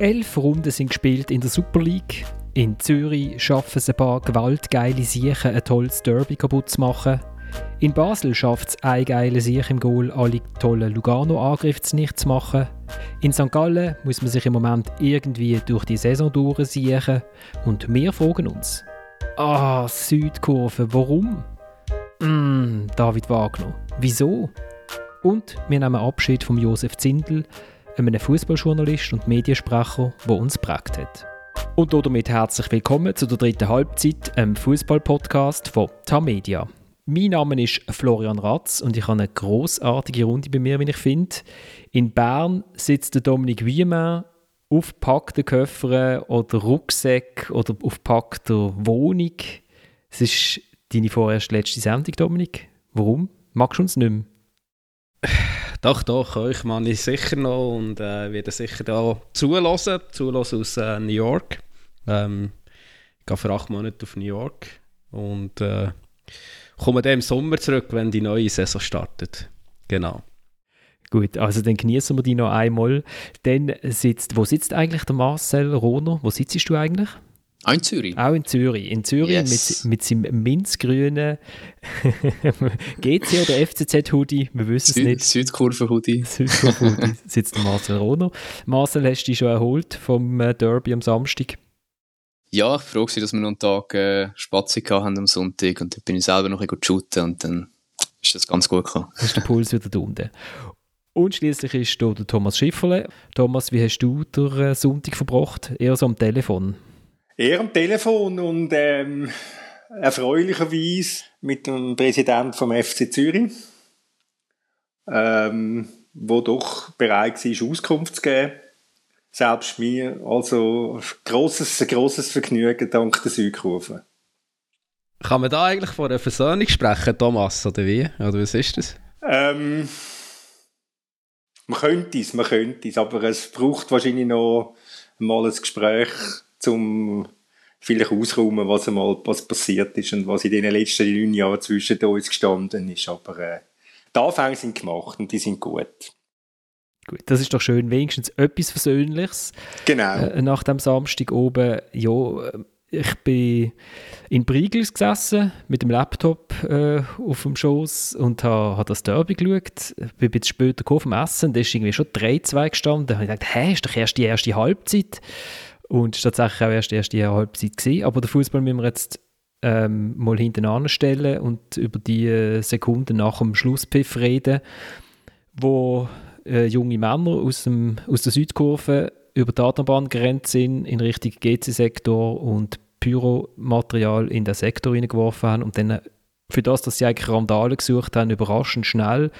Elf Runden sind gespielt in der Super League. In Zürich schaffen es ein paar gewaltgeile Siechen, ein tolles Derby kaputt zu machen. In Basel schafft es ein geiler Sieg im Goal, alle tollen Lugano-Angriffe nicht zu machen. In St. Gallen muss man sich im Moment irgendwie durch die Saison durchsiechen. Und wir fragen uns: Ah, Südkurve, warum? Mm, David Wagner, wieso? Und wir nehmen Abschied von Josef Zindel, einem Fußballjournalist und Mediensprecher, der uns prägt hat. Und damit herzlich willkommen zu der dritten Halbzeit, einem Fußball-Podcast von Tamedia. Mein Name ist Florian Ratz und ich habe eine großartige Runde bei mir, wie ich finde. In Bern sitzt der Dominik Wiemann auf packten Köffern oder Rucksack oder auf packter Wohnung. Es ist deine vorerst letzte Sendung, Dominik. Warum? Magst du uns nicht mehr? Doch, doch, euch meine ich sicher noch und äh, werde sicher da zulassen, zulassen aus äh, New York. Ähm, ich gehe für acht Monate auf New York und äh, komme dann im Sommer zurück, wenn die neue Saison startet. Genau. Gut, also dann genießen wir die noch einmal. Dann sitzt, wo sitzt eigentlich der Marcel Rohner? Wo sitzt du eigentlich? Auch in Zürich. Auch in Zürich. In Zürich yes. mit, mit seinem minzgrünen GC oder FCZ-Hoodie, wir wissen es nicht. Südkurven-Hoodie. Südkurven-Hoodie sitzt Marcel Rohner. Marcel, hast du dich schon erholt vom äh, Derby am Samstag? Ja, ich froh dass wir noch einen Tag äh, Spazi haben am Sonntag und dann bin ich selber noch ein bisschen shooten und dann ist das ganz gut gekommen. ist der Puls wieder da unten. Und schließlich ist hier der Thomas Schifferle. Thomas, wie hast du den äh, Sonntag verbracht? Eher so am Telefon? Eher am Telefon und ähm, erfreulicherweise mit dem Präsidenten vom FC Zürich, ähm, wo doch bereit war, Auskunft zu geben. Selbst mir. Also grosses, grosses Vergnügen dank der Südkurve. Kann man da eigentlich von einer Versöhnung sprechen, Thomas, oder wie? Oder was ist das? Ähm, man könnte es, man könnte es, aber es braucht wahrscheinlich noch mal ein Gespräch zum vielleicht ausräumen, was einmal was passiert ist und was in den letzten neun Jahren zwischen uns gestanden ist. Aber äh, die Anfänge sind gemacht und die sind gut. Gut, das ist doch schön, wenigstens etwas Versöhnliches. Genau. Äh, nach dem Samstag oben, ja, ich bin in Briegels gesessen mit dem Laptop äh, auf dem Schoß und habe ha das Derby geschaut. Ich bin ein bisschen später gekommen vom Essen, da ist irgendwie schon 3-2 gestanden. Da habe ich gedacht, hä, ist doch erst die erste Halbzeit. Und es war tatsächlich auch erst die erste Halbzeit. Gewesen. Aber den Fußball müssen wir jetzt ähm, mal hinten stellen und über die äh, Sekunden nach dem Schlusspfiff reden, wo äh, junge Männer aus, dem, aus der Südkurve über die Datenbahn gerannt sind in Richtung GC-Sektor und Pyromaterial in den Sektor hineingeworfen haben und dann für das, dass sie eigentlich Randale gesucht haben, überraschend schnell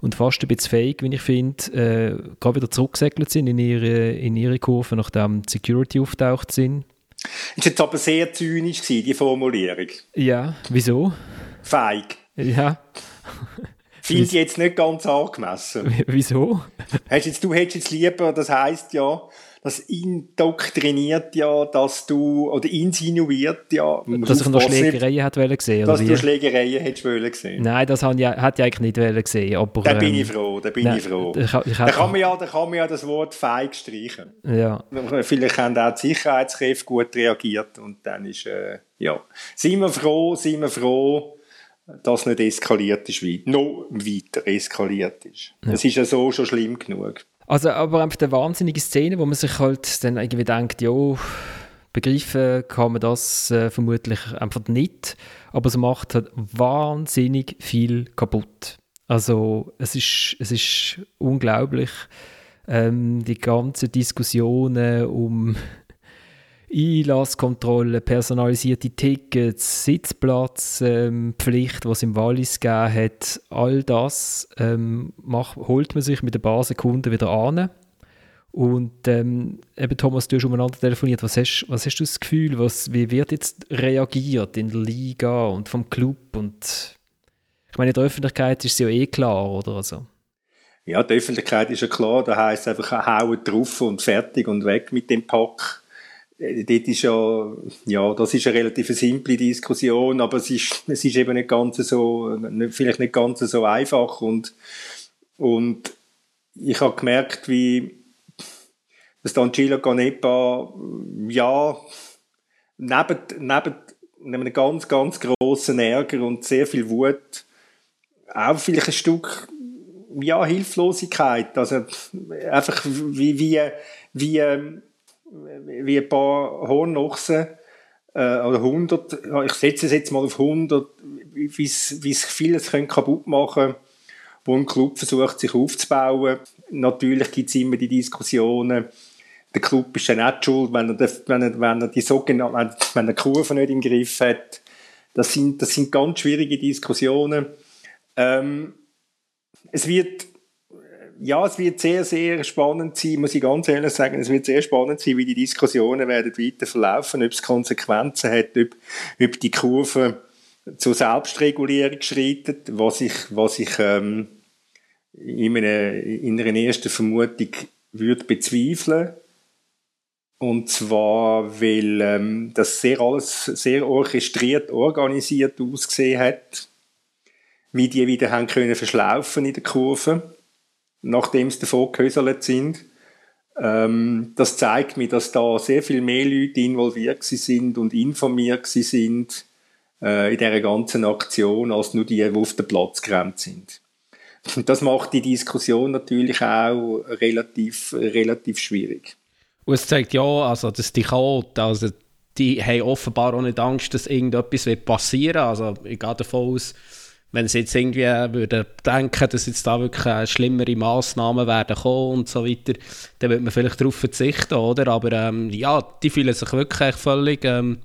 und fast ein bisschen fähig, wie ich finde, äh, gerade wieder zurückgesegelt sind in ihre, in ihre Kurve, nachdem die Security auftaucht sind. Ist jetzt aber sehr zynisch gewesen, die Formulierung. Ja, wieso? Feig. Ja. Finde ich jetzt nicht ganz angemessen. Wieso? Hast jetzt, du hättest jetzt lieber, das heisst ja, das indoktriniert ja, dass du, oder insinuiert ja, dass ich noch Schlägereien hätte wollen sehen, Dass du Schlägereien hättest wollen sehen. Nein, das hätte ich, ich eigentlich nicht wollen sehen, aber... Da bin ich ähm, froh, da bin nein, ich froh. Ich, ich da, kann man ja, da kann man ja das Wort feig streichen. Ja. Vielleicht haben auch die Sicherheitskräfte gut reagiert und dann ist, äh, ja. Sind wir froh, sind wir froh, dass nicht eskaliert ist, noch weiter eskaliert ist. Ja. Es ist ja so schon schlimm genug. Also, aber einfach eine wahnsinnige Szene, wo man sich halt dann irgendwie denkt, ja, begreifen kann man das äh, vermutlich einfach nicht, aber es macht halt wahnsinnig viel kaputt. Also es ist, es ist unglaublich, ähm, die ganzen Diskussionen um Einlasskontrolle, personalisierte Tickets, Sitzplatzpflicht, ähm, was es im Wallis gegeben hat, all das ähm, macht, holt man sich mit den Basenkunden wieder an. Und ähm, eben Thomas, du hast umeinander telefoniert. Was hast, was hast du das Gefühl, was, wie wird jetzt reagiert in der Liga und vom Club? Und ich meine, in der Öffentlichkeit ist es ja eh klar, oder? Also. Ja, die Öffentlichkeit ist ja klar. Da heisst es einfach, hauen drauf und fertig und weg mit dem Pack. Äh, dort ist ja, ja, das ist eine relativ simple Diskussion, aber es ist, es ist eben nicht ganz so, vielleicht nicht ganz so einfach und, und ich habe gemerkt, wie, dass Angelo Ganepa, ja, neben, neben, neben einem ganz, ganz grossen Ärger und sehr viel Wut, auch vielleicht ein Stück, ja, Hilflosigkeit, also einfach wie, wie, wie, wie ein paar Hornochsen, äh, oder 100, ich setze es jetzt mal auf 100, wie es vieles können kaputt machen wo ein Club versucht, sich aufzubauen. Natürlich gibt es immer die Diskussionen, der Club ist ja nicht schuld, wenn er, wenn er, wenn er die sogenannte, wenn er die Kurve nicht im Griff hat. Das sind, das sind ganz schwierige Diskussionen. Ähm, es wird, ja, es wird sehr, sehr spannend sein, muss ich ganz ehrlich sagen, es wird sehr spannend sein, wie die Diskussionen werden weiter verlaufen, ob es Konsequenzen hat, ob, ob die Kurve zur Selbstregulierung schreitet, was ich, was ich ähm, in, einer, in einer ersten Vermutung würde bezweifeln. Und zwar, weil ähm, das sehr alles sehr orchestriert, organisiert ausgesehen hat, wie die wieder haben können verschlaufen in der Kurve, nachdem sie davon gehöselt sind. Ähm, das zeigt mir, dass da sehr viel mehr Leute involviert sind und informiert sind äh, in dieser ganzen Aktion, als nur die, die auf den Platz gerannt sind. Und das macht die Diskussion natürlich auch relativ, relativ schwierig. Und es zeigt ja, also, dass die Chaoten, also die haben offenbar auch nicht Angst, dass irgendetwas wird passieren Also ich gehe davon aus, wenn sie jetzt irgendwie würden denken, dass jetzt da wirklich schlimmere Massnahmen werden kommen und so weiter, dann würde man vielleicht darauf verzichten, oder? Aber ähm, ja, die fühlen sich wirklich völlig ähm,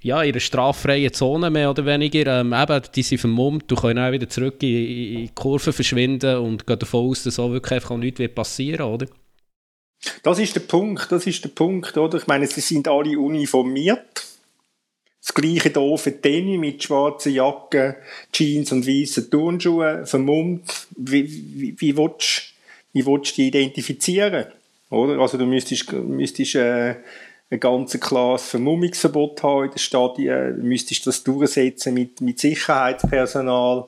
ja, in einer straffreien Zone mehr oder weniger. Ähm, eben, die sind vermummt, du kannst auch wieder zurück in, in die Kurve verschwinden und gehen davon aus, dass so wirklich einfach nichts wird oder? Das ist der Punkt, das ist der Punkt, oder? Ich meine, sie sind alle uniformiert. Das gleiche für Tenny mit schwarzen Jacken, Jeans und weißen Turnschuhen, vermummt. Wie, wie, wie, willst, wie willst du die identifizieren? Oder? Also du müsstest, müsstest äh, ein ganz klares Vermummungsverbot haben in den Stadien, du müsstest das durchsetzen mit, mit Sicherheitspersonal.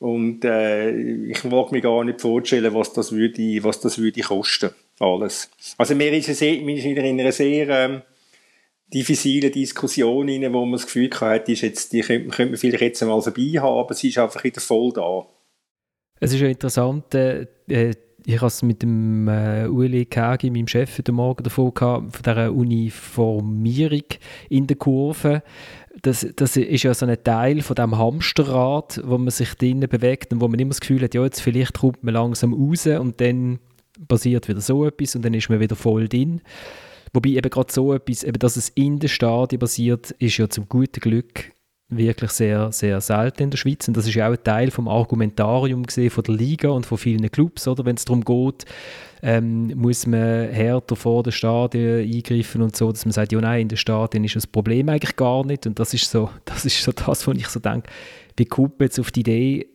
Und äh, ich mag mir gar nicht vorstellen, was das würde, was das würde kosten, alles. Also mir ist es wieder in einer sehr ähm, diffizile Diskussion rein, wo man das Gefühl hat, ist die könnte, könnte man vielleicht jetzt einmal vorbei haben, aber sie ist einfach wieder voll da. Es ist ja interessant, äh, äh ich habe es mit dem äh, Ueli Kagi, meinem Chef, heute Morgen davon gehabt, von dieser Uniformierung in der Kurve. Das, das ist ja so ein Teil von dem Hamsterrad, wo man sich drinnen bewegt und wo man immer das Gefühl hat, ja, jetzt vielleicht kommt man langsam raus und dann passiert wieder so etwas und dann ist man wieder voll drin. Wobei eben gerade so etwas, eben, dass es in der Stadien passiert, ist ja zum guten Glück wirklich sehr, sehr selten in der Schweiz. Und das ist ja auch ein Teil vom Argumentarium gesehen von der Liga und von vielen Clubs, oder? Wenn es darum geht, ähm, muss man härter vor den Stadien eingreifen und so, dass man sagt, ja nein, in den Stadien ist das Problem eigentlich gar nicht. Und das ist so, das ist so das, wo ich so denke, wie kommt man jetzt auf die Idee,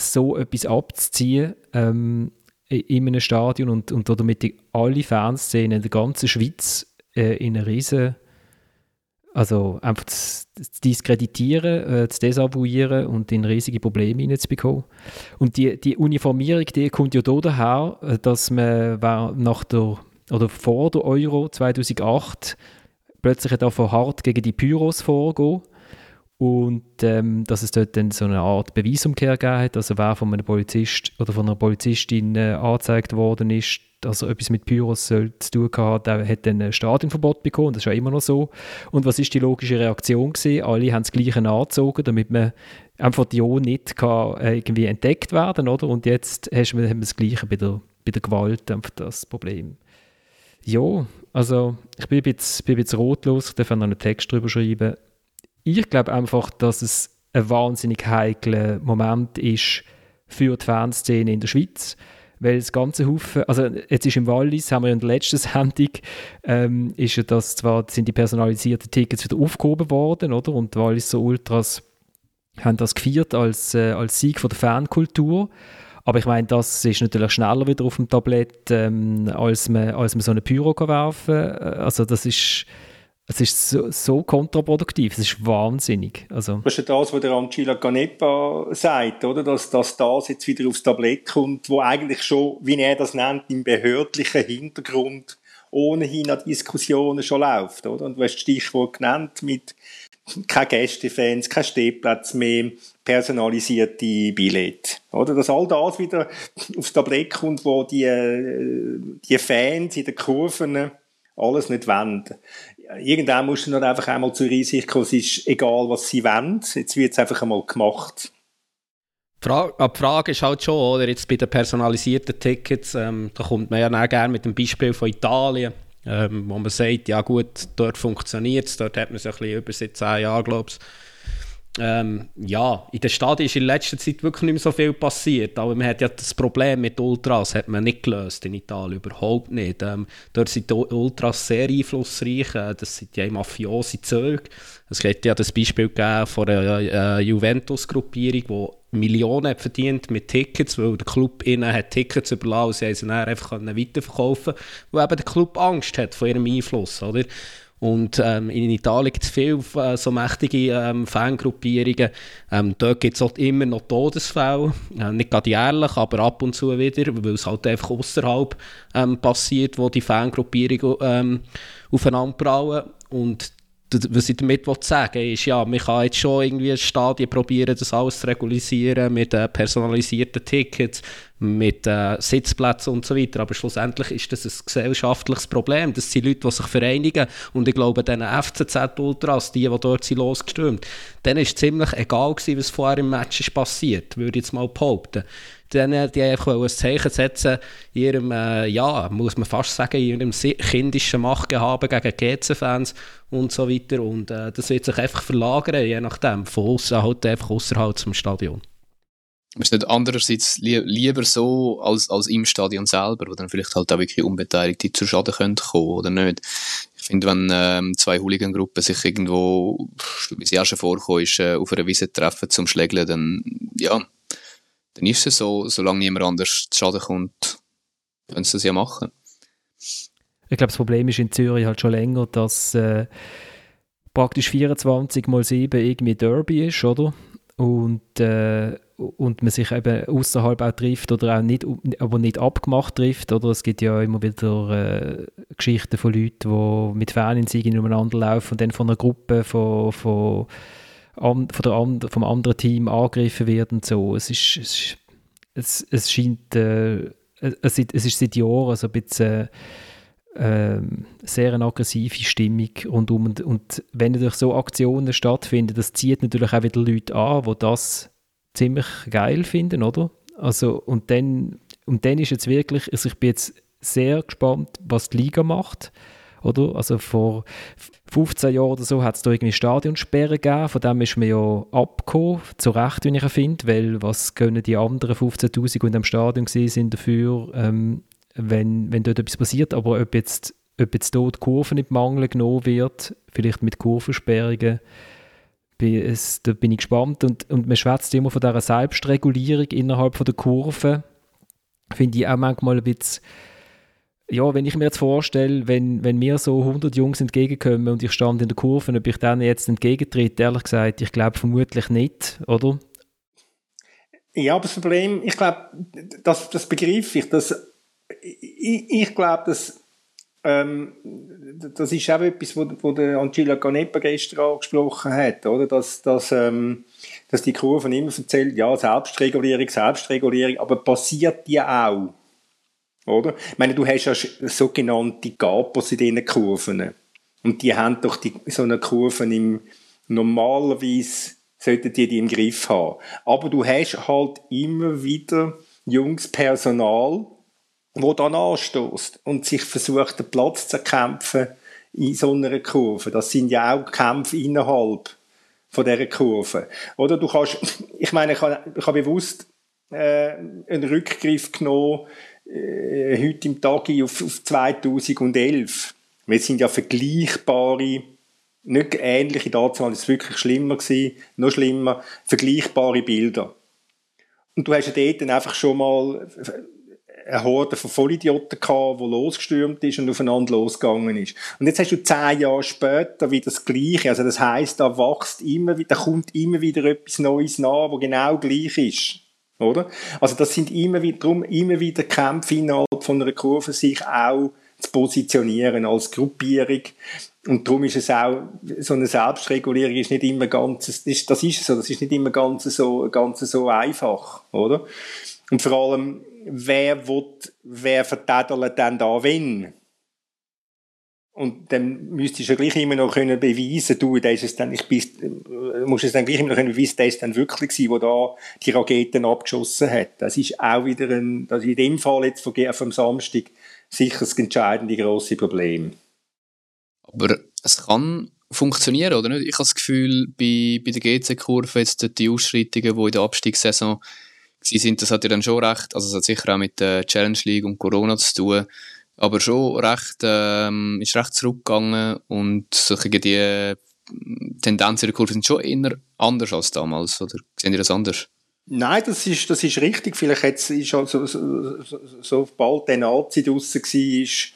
so etwas abzuziehen ähm, in einem Stadion und, und damit alle Fanszenen in der ganzen Schweiz äh, in einer riesen also einfach zu, zu diskreditieren, äh, zu desavouieren und in riesige Probleme hineinzubekommen. Und die, die Uniformierung, die kommt ja daher, äh, dass man nach der, oder vor der Euro 2008 plötzlich davon hart gegen die Pyros vorgehen und ähm, dass es dort dann so eine Art Beweisumkehr gegeben hat, also wer von einem Polizist oder von einer Polizistin äh, angezeigt worden ist, dass er etwas mit Pyros soll zu tun hat, der hat dann ein Stadionverbot bekommen, das ist ja immer noch so. Und was ist die logische Reaktion gewesen? Alle haben das Gleiche angezogen, damit man einfach die O nicht kann, äh, irgendwie entdeckt werden, oder? Und jetzt hast, haben wir das Gleiche bei der, bei der Gewalt, einfach das Problem. Ja, also ich bin jetzt, bin jetzt rotlos, ich darf noch einen Text drüber schreiben ich glaube einfach, dass es ein wahnsinnig heikler Moment ist für die Fanszene in der Schweiz. Weil das ganze Haufen, also jetzt ist im Wallis, haben wir in der letzten Sendung, ähm, ist ja das zwar, sind die personalisierten Tickets wieder aufgehoben worden, oder? Und die Walliser Ultras haben das gefeiert als, äh, als Sieg von der Fankultur. Aber ich meine, das ist natürlich schneller wieder auf dem Tablett, ähm, als, man, als man so eine Pyro werfen kann. Also das ist es ist so, so, kontraproduktiv, es ist wahnsinnig. Also. Das ist ja das, was der Angela Canepa sagt, oder? Dass, dass das jetzt wieder aufs Tablett kommt, wo eigentlich schon, wie er das nennt, im behördlichen Hintergrund ohnehin an Diskussionen schon läuft, oder? Und du hast das Stichwort genannt mit keine Gästefans, kein Stehplatz mehr, personalisierte Billette. Oder? Dass all das wieder aufs Tablett kommt, wo die, äh, die Fans in den Kurven alles nicht wollen. Irgendwann musst du dann einfach einmal zur Einsicht kommen, es ist egal, was sie wollen, jetzt wird es einfach einmal gemacht. Die Frage, die Frage ist halt schon, oder, jetzt bei den personalisierten Tickets, ähm, da kommt man ja gerne mit dem Beispiel von Italien, ähm, wo man sagt, ja gut, dort funktioniert es, dort hat man es ein bisschen über seit 10 Jahren, glaube ich, ähm, ja, in der Stadt ist in letzter Zeit wirklich nicht mehr so viel passiert, aber man hat ja das Problem mit Ultras hat man nicht gelöst in Italien, überhaupt nicht. Ähm, dort sind die Ultras sehr einflussreich, äh, das sind ja mafiose Züge. Es gibt ja das Beispiel von einer äh, Juventus-Gruppierung, die Millionen verdient mit Tickets, weil der Club ihnen hat Tickets überlassen und sie haben sie dann einfach weiterverkaufen weil eben der Club Angst hat von ihrem Einfluss, oder? Und ähm, in Italien gibt es viele äh, so mächtige ähm, Fangruppierungen. Ähm, dort gibt es halt immer noch Todesfälle. Äh, nicht gerade jährlich, aber ab und zu wieder, weil es halt einfach außerhalb ähm, passiert, wo die Fangruppierungen ähm, aufeinander brauen. Und was ich damit sagen will, ist, ja, man kann jetzt schon irgendwie Stadien probieren, das alles zu regularisieren mit äh, personalisierten Tickets, mit äh, Sitzplätzen und so weiter. Aber schlussendlich ist das ein gesellschaftliches Problem. Das sind Leute, die sich vereinigen. Und ich glaube, diesen FCZ-Ultras, die, die dort sind losgestürmt, denen ist ziemlich egal gewesen, was vorher im Match ist passiert, würde ich jetzt mal behaupten denen, die einfach ein Zeichen setzen in ihrem, äh, ja, muss man fast sagen, in ihrem kindischen Machtgehaben gegen GC-Fans und so weiter. Und äh, das wird sich einfach verlagern, je nachdem, von außen halt einfach außerhalb zum Stadion. Ist nicht andererseits li lieber so als, als im Stadion selber, wo dann vielleicht halt auch wirklich Unbeteiligte zu Schaden können kommen oder nicht? Ich finde, wenn ähm, zwei Hooligan-Gruppen sich irgendwo, wie es ja schon vorkommt, ist, äh, auf einer Wiese treffen zum Schlägeln, dann, ja, dann ist es so, solange niemand anders zu Schaden kommt, können sie das ja machen. Ich glaube, das Problem ist in Zürich halt schon länger, dass äh, praktisch 24 mal 7 irgendwie Derby ist, oder? Und, äh, und man sich eben außerhalb auch trifft oder auch nicht, aber nicht abgemacht trifft, oder? Es gibt ja immer wieder äh, Geschichten von Leuten, die mit Faninsiegen umeinander laufen und dann von einer Gruppe von, von von der and, vom anderen Team angegriffen wird und so. Es ist, es, es, es scheint, äh, es, es ist seit Jahren so ein bisschen äh, sehr eine aggressive Stimmung rundum und, und wenn natürlich so Aktionen stattfinden, das zieht natürlich auch wieder Leute an, die das ziemlich geil finden, oder? Also und dann und dann ist jetzt wirklich, also ich bin jetzt sehr gespannt, was die Liga macht oder? Also vor 15 Jahren oder so hat es da irgendwie Stadionsperren gegeben, von dem ist man ja abgekommen, zu Recht, wie ich finde, weil was können die anderen 15'000, die in dem Stadion sind dafür, ähm, wenn, wenn dort etwas passiert, aber ob jetzt, ob jetzt dort die Kurve nicht Mangel genommen wird, vielleicht mit Kurvensperrungen, es, da bin ich gespannt. Und, und man schwätzt immer von dieser Selbstregulierung innerhalb von der Kurve, finde ich auch manchmal ein bisschen ja, wenn ich mir jetzt vorstelle, wenn, wenn mir so 100 Jungs entgegenkommen und ich stand in der Kurve, ob ich denen jetzt entgegentritt, ehrlich gesagt, ich glaube vermutlich nicht, oder? Ja, aber das Problem, ich glaube, das, das begreife ich, dass, ich, ich glaube, dass ähm, das ist auch etwas, wo, wo der Angela Ganepa gestern angesprochen hat, oder? Dass, dass, ähm, dass die Kurven immer erzählt, ja, Selbstregulierung, Selbstregulierung, aber passiert die auch? Oder? Ich meine, du hast ja sogenannte Gapos in diesen Kurven. Und die haben doch die, so eine Kurven im, normalerweise sollten die die im Griff haben. Aber du hast halt immer wieder junges Personal, wo dann anstößt und sich versucht, den Platz zu kämpfen in so einer Kurve. Das sind ja auch Kämpfe innerhalb von dieser Kurve. Oder du kannst, ich meine, ich habe, ich habe bewusst äh, einen Rückgriff genommen äh, heute im Tag auf, auf 2011. Wir sind ja vergleichbare, nicht ähnliche Daten, es wirklich schlimmer gewesen, noch schlimmer, vergleichbare Bilder. Und du hast ja dort dann einfach schon mal eine Horde von Vollidioten gehabt, die losgestürmt ist und aufeinander losgegangen ist. Und jetzt hast du zehn Jahre später wieder das Gleiche. Also das heißt, da wächst immer wieder, da kommt immer wieder etwas Neues nach, wo genau gleich ist. Oder? Also das sind immer wieder, darum immer wieder Kämpfe innerhalb von einer Kurve, sich auch zu positionieren als Gruppierung. Und darum ist es auch, so eine Selbstregulierung ist nicht immer ganz, das ist, das so, das ist nicht immer ganz so, ganz so einfach, oder? Und vor allem, wer will, wer vertädelt denn da wenn? Und dann müsstest du ja gleich immer noch können beweisen, du, das ist es dann, ich bist, musst es dann gleich immer noch können beweisen, der ist dann wirklich gewesen, wo da die Raketen abgeschossen hat. Das ist auch wieder ein, das in dem Fall jetzt vom Samstag sicher das entscheidende grosse Problem. Aber es kann funktionieren, oder nicht? Ich habe das Gefühl, bei, bei der GC-Kurve, jetzt die Ausschreitungen, die in der Abstiegssaison sind, das hat ja dann schon recht, also es hat sicher auch mit der Challenge League und Corona zu tun, aber schon recht, ähm, ist recht zurückgegangen und solche die Tendenzen der Kurve sind schon eher anders als damals, oder sehen ihr das anders? Nein, das ist, das ist richtig. Vielleicht jetzt ist also, so, so, so bald der Nazi draussen war, ist,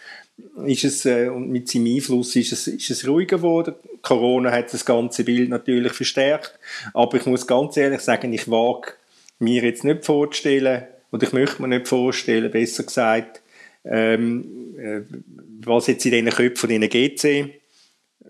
ist es, äh, und mit seinem Einfluss ist es, ist es ruhiger geworden. Corona hat das ganze Bild natürlich verstärkt. Aber ich muss ganz ehrlich sagen, ich wage mir jetzt nicht vorzustellen, oder ich möchte mir nicht vorstellen, besser gesagt, ähm, äh, was jetzt in diesen Köpfen von diesen GC,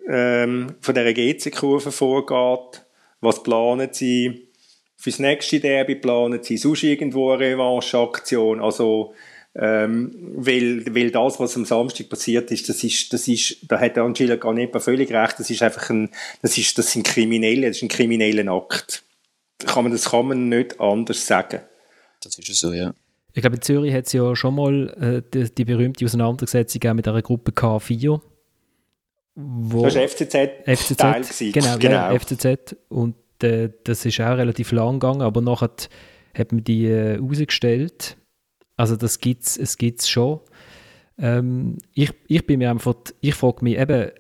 ähm, von dieser GC-Kurve vorgeht, was planen sie fürs nächste Derby, planen sie sonst irgendwo eine Revanche-Aktion, also ähm, weil, weil das, was am Samstag passiert ist, das ist, das ist, da hat Angela Ganepa völlig recht, das ist einfach ein, das ist, das sind Kriminelle, das ist ein krimineller Akt. Kann man, das kann man nicht anders sagen. Das ist so, ja. Ich glaube, in Zürich hat es ja schon mal äh, die, die, berühmte Auseinandersetzung mit einer Gruppe K4. Wo das war FCZ, FCZ Teil Genau, genau. Ja, FCZ. Und äh, das ist auch relativ lang gegangen, aber nachher hat man die äh, rausgestellt also das gibt's, es gibt es schon. Ähm, ich, ich bin mir einfach, ich frage mich eben,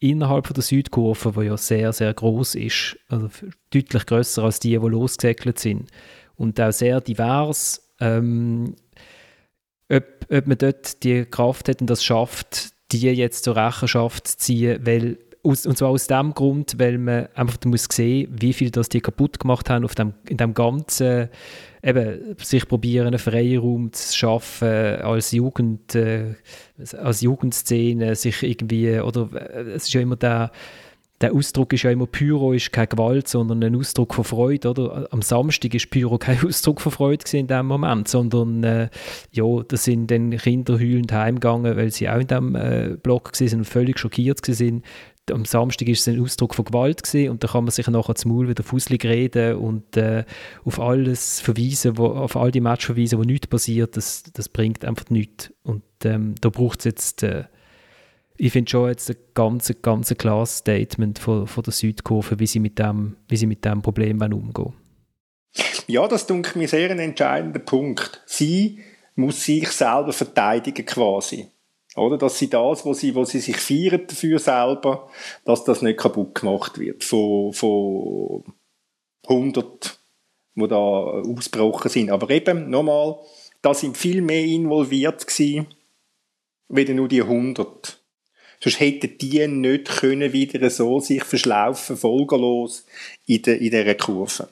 innerhalb von der Südkurve, die ja sehr, sehr groß ist, also deutlich größer als die, die losgesegelt sind und auch sehr divers, ähm, ob, ob man dort die Kraft hat und das schafft, die jetzt zur Rechenschaft zu ziehen, weil aus, und zwar aus dem Grund, weil man einfach muss sehen, wie viel das die kaputt gemacht haben auf dem, in dem ganzen eben sich probieren, einen Freiraum zu schaffen als Jugend, äh, als Jugendszene, sich irgendwie, oder äh, es ist ja immer der, der Ausdruck ist ja immer, Pyro ist keine Gewalt, sondern ein Ausdruck von Freude, oder? Am Samstag ist Pyro kein Ausdruck von Freude in dem Moment, sondern, äh, ja, da sind dann Kinder heulend heimgegangen, weil sie auch in dem äh, Block waren und völlig schockiert waren, am Samstag ist es ein Ausdruck von Gewalt gewesen, und da kann man sich nachher zum Maul wieder fusselig reden und äh, auf alles verweisen, wo, auf all die Matches verweisen, wo nichts passiert, das, das bringt einfach nichts. Und ähm, da braucht es jetzt, äh, ich finde schon jetzt ein ganz, ganz klares Statement von, von der Südkurve, wie sie mit dem, wie sie mit dem Problem umgehen Ja, das denke mir sehr ein entscheidender Punkt. Sie muss sich selber verteidigen quasi. Oder? Dass sie das, wo sie, wo sie sich feiern dafür selber, dass das nicht kaputt gemacht wird von, von 100, die da ausgebrochen sind. Aber eben, nochmal, da sind viel mehr involviert gewesen, wie nur die 100. Sonst hätten die nicht können wieder so sich verschlaufen, folgenlos in, der, in dieser Kurve.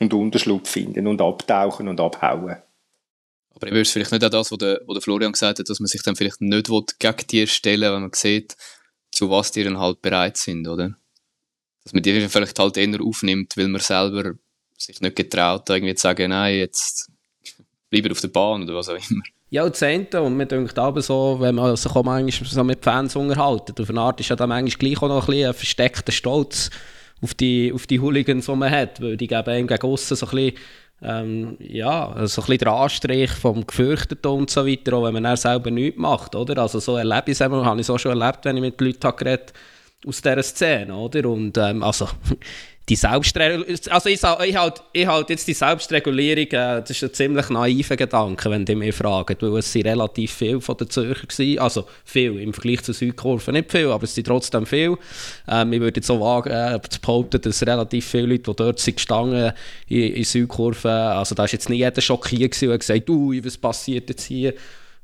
Und Unterschlupf finden und abtauchen und abhauen. Aber ich würde vielleicht nicht auch das, was der, was der Florian gesagt hat, dass man sich dann vielleicht nicht gegen die stellen wenn man sieht, zu was die dann halt bereit sind, oder? Dass man die vielleicht halt eher aufnimmt, weil man selber sich nicht getraut, irgendwie zu sagen, nein, jetzt bleibe auf der Bahn oder was auch immer. Ja, und Zehnte, und mir denkt aber so, wenn man sich auch manchmal so mit Fans unterhalten, auf eine Art ist ja dann manchmal gleich auch noch ein, ein versteckter Stolz auf die, auf die Hooligans, die man hat, weil die geben einem gegen aussen so ein bisschen ähm, ja, also ein bisschen der Anstrich vom Gefürchteten und so weiter, auch wenn man dann selber nichts macht, oder? Also so erlebe ich es habe ich es auch schon erlebt, wenn ich mit Leuten geredet aus dieser Szene, oder? Und ähm, also die Selbstregulierung, also ich, ich halt, ich halt jetzt die Selbstregulierung, äh, das ist ein ziemlich naiver Gedanke, wenn die mich fragen, weil es sind relativ viel von den Zürcher gewesen, also viel, im Vergleich zur Südkurve nicht viel, aber es sind trotzdem viel. Ähm, ich würde jetzt so wagen, äh, zu behaupten, dass relativ viele Leute, die dort sind gestanden in, in Südkurve, also da ist jetzt nicht jeder schockiert und hat gesagt, ui, was passiert jetzt hier?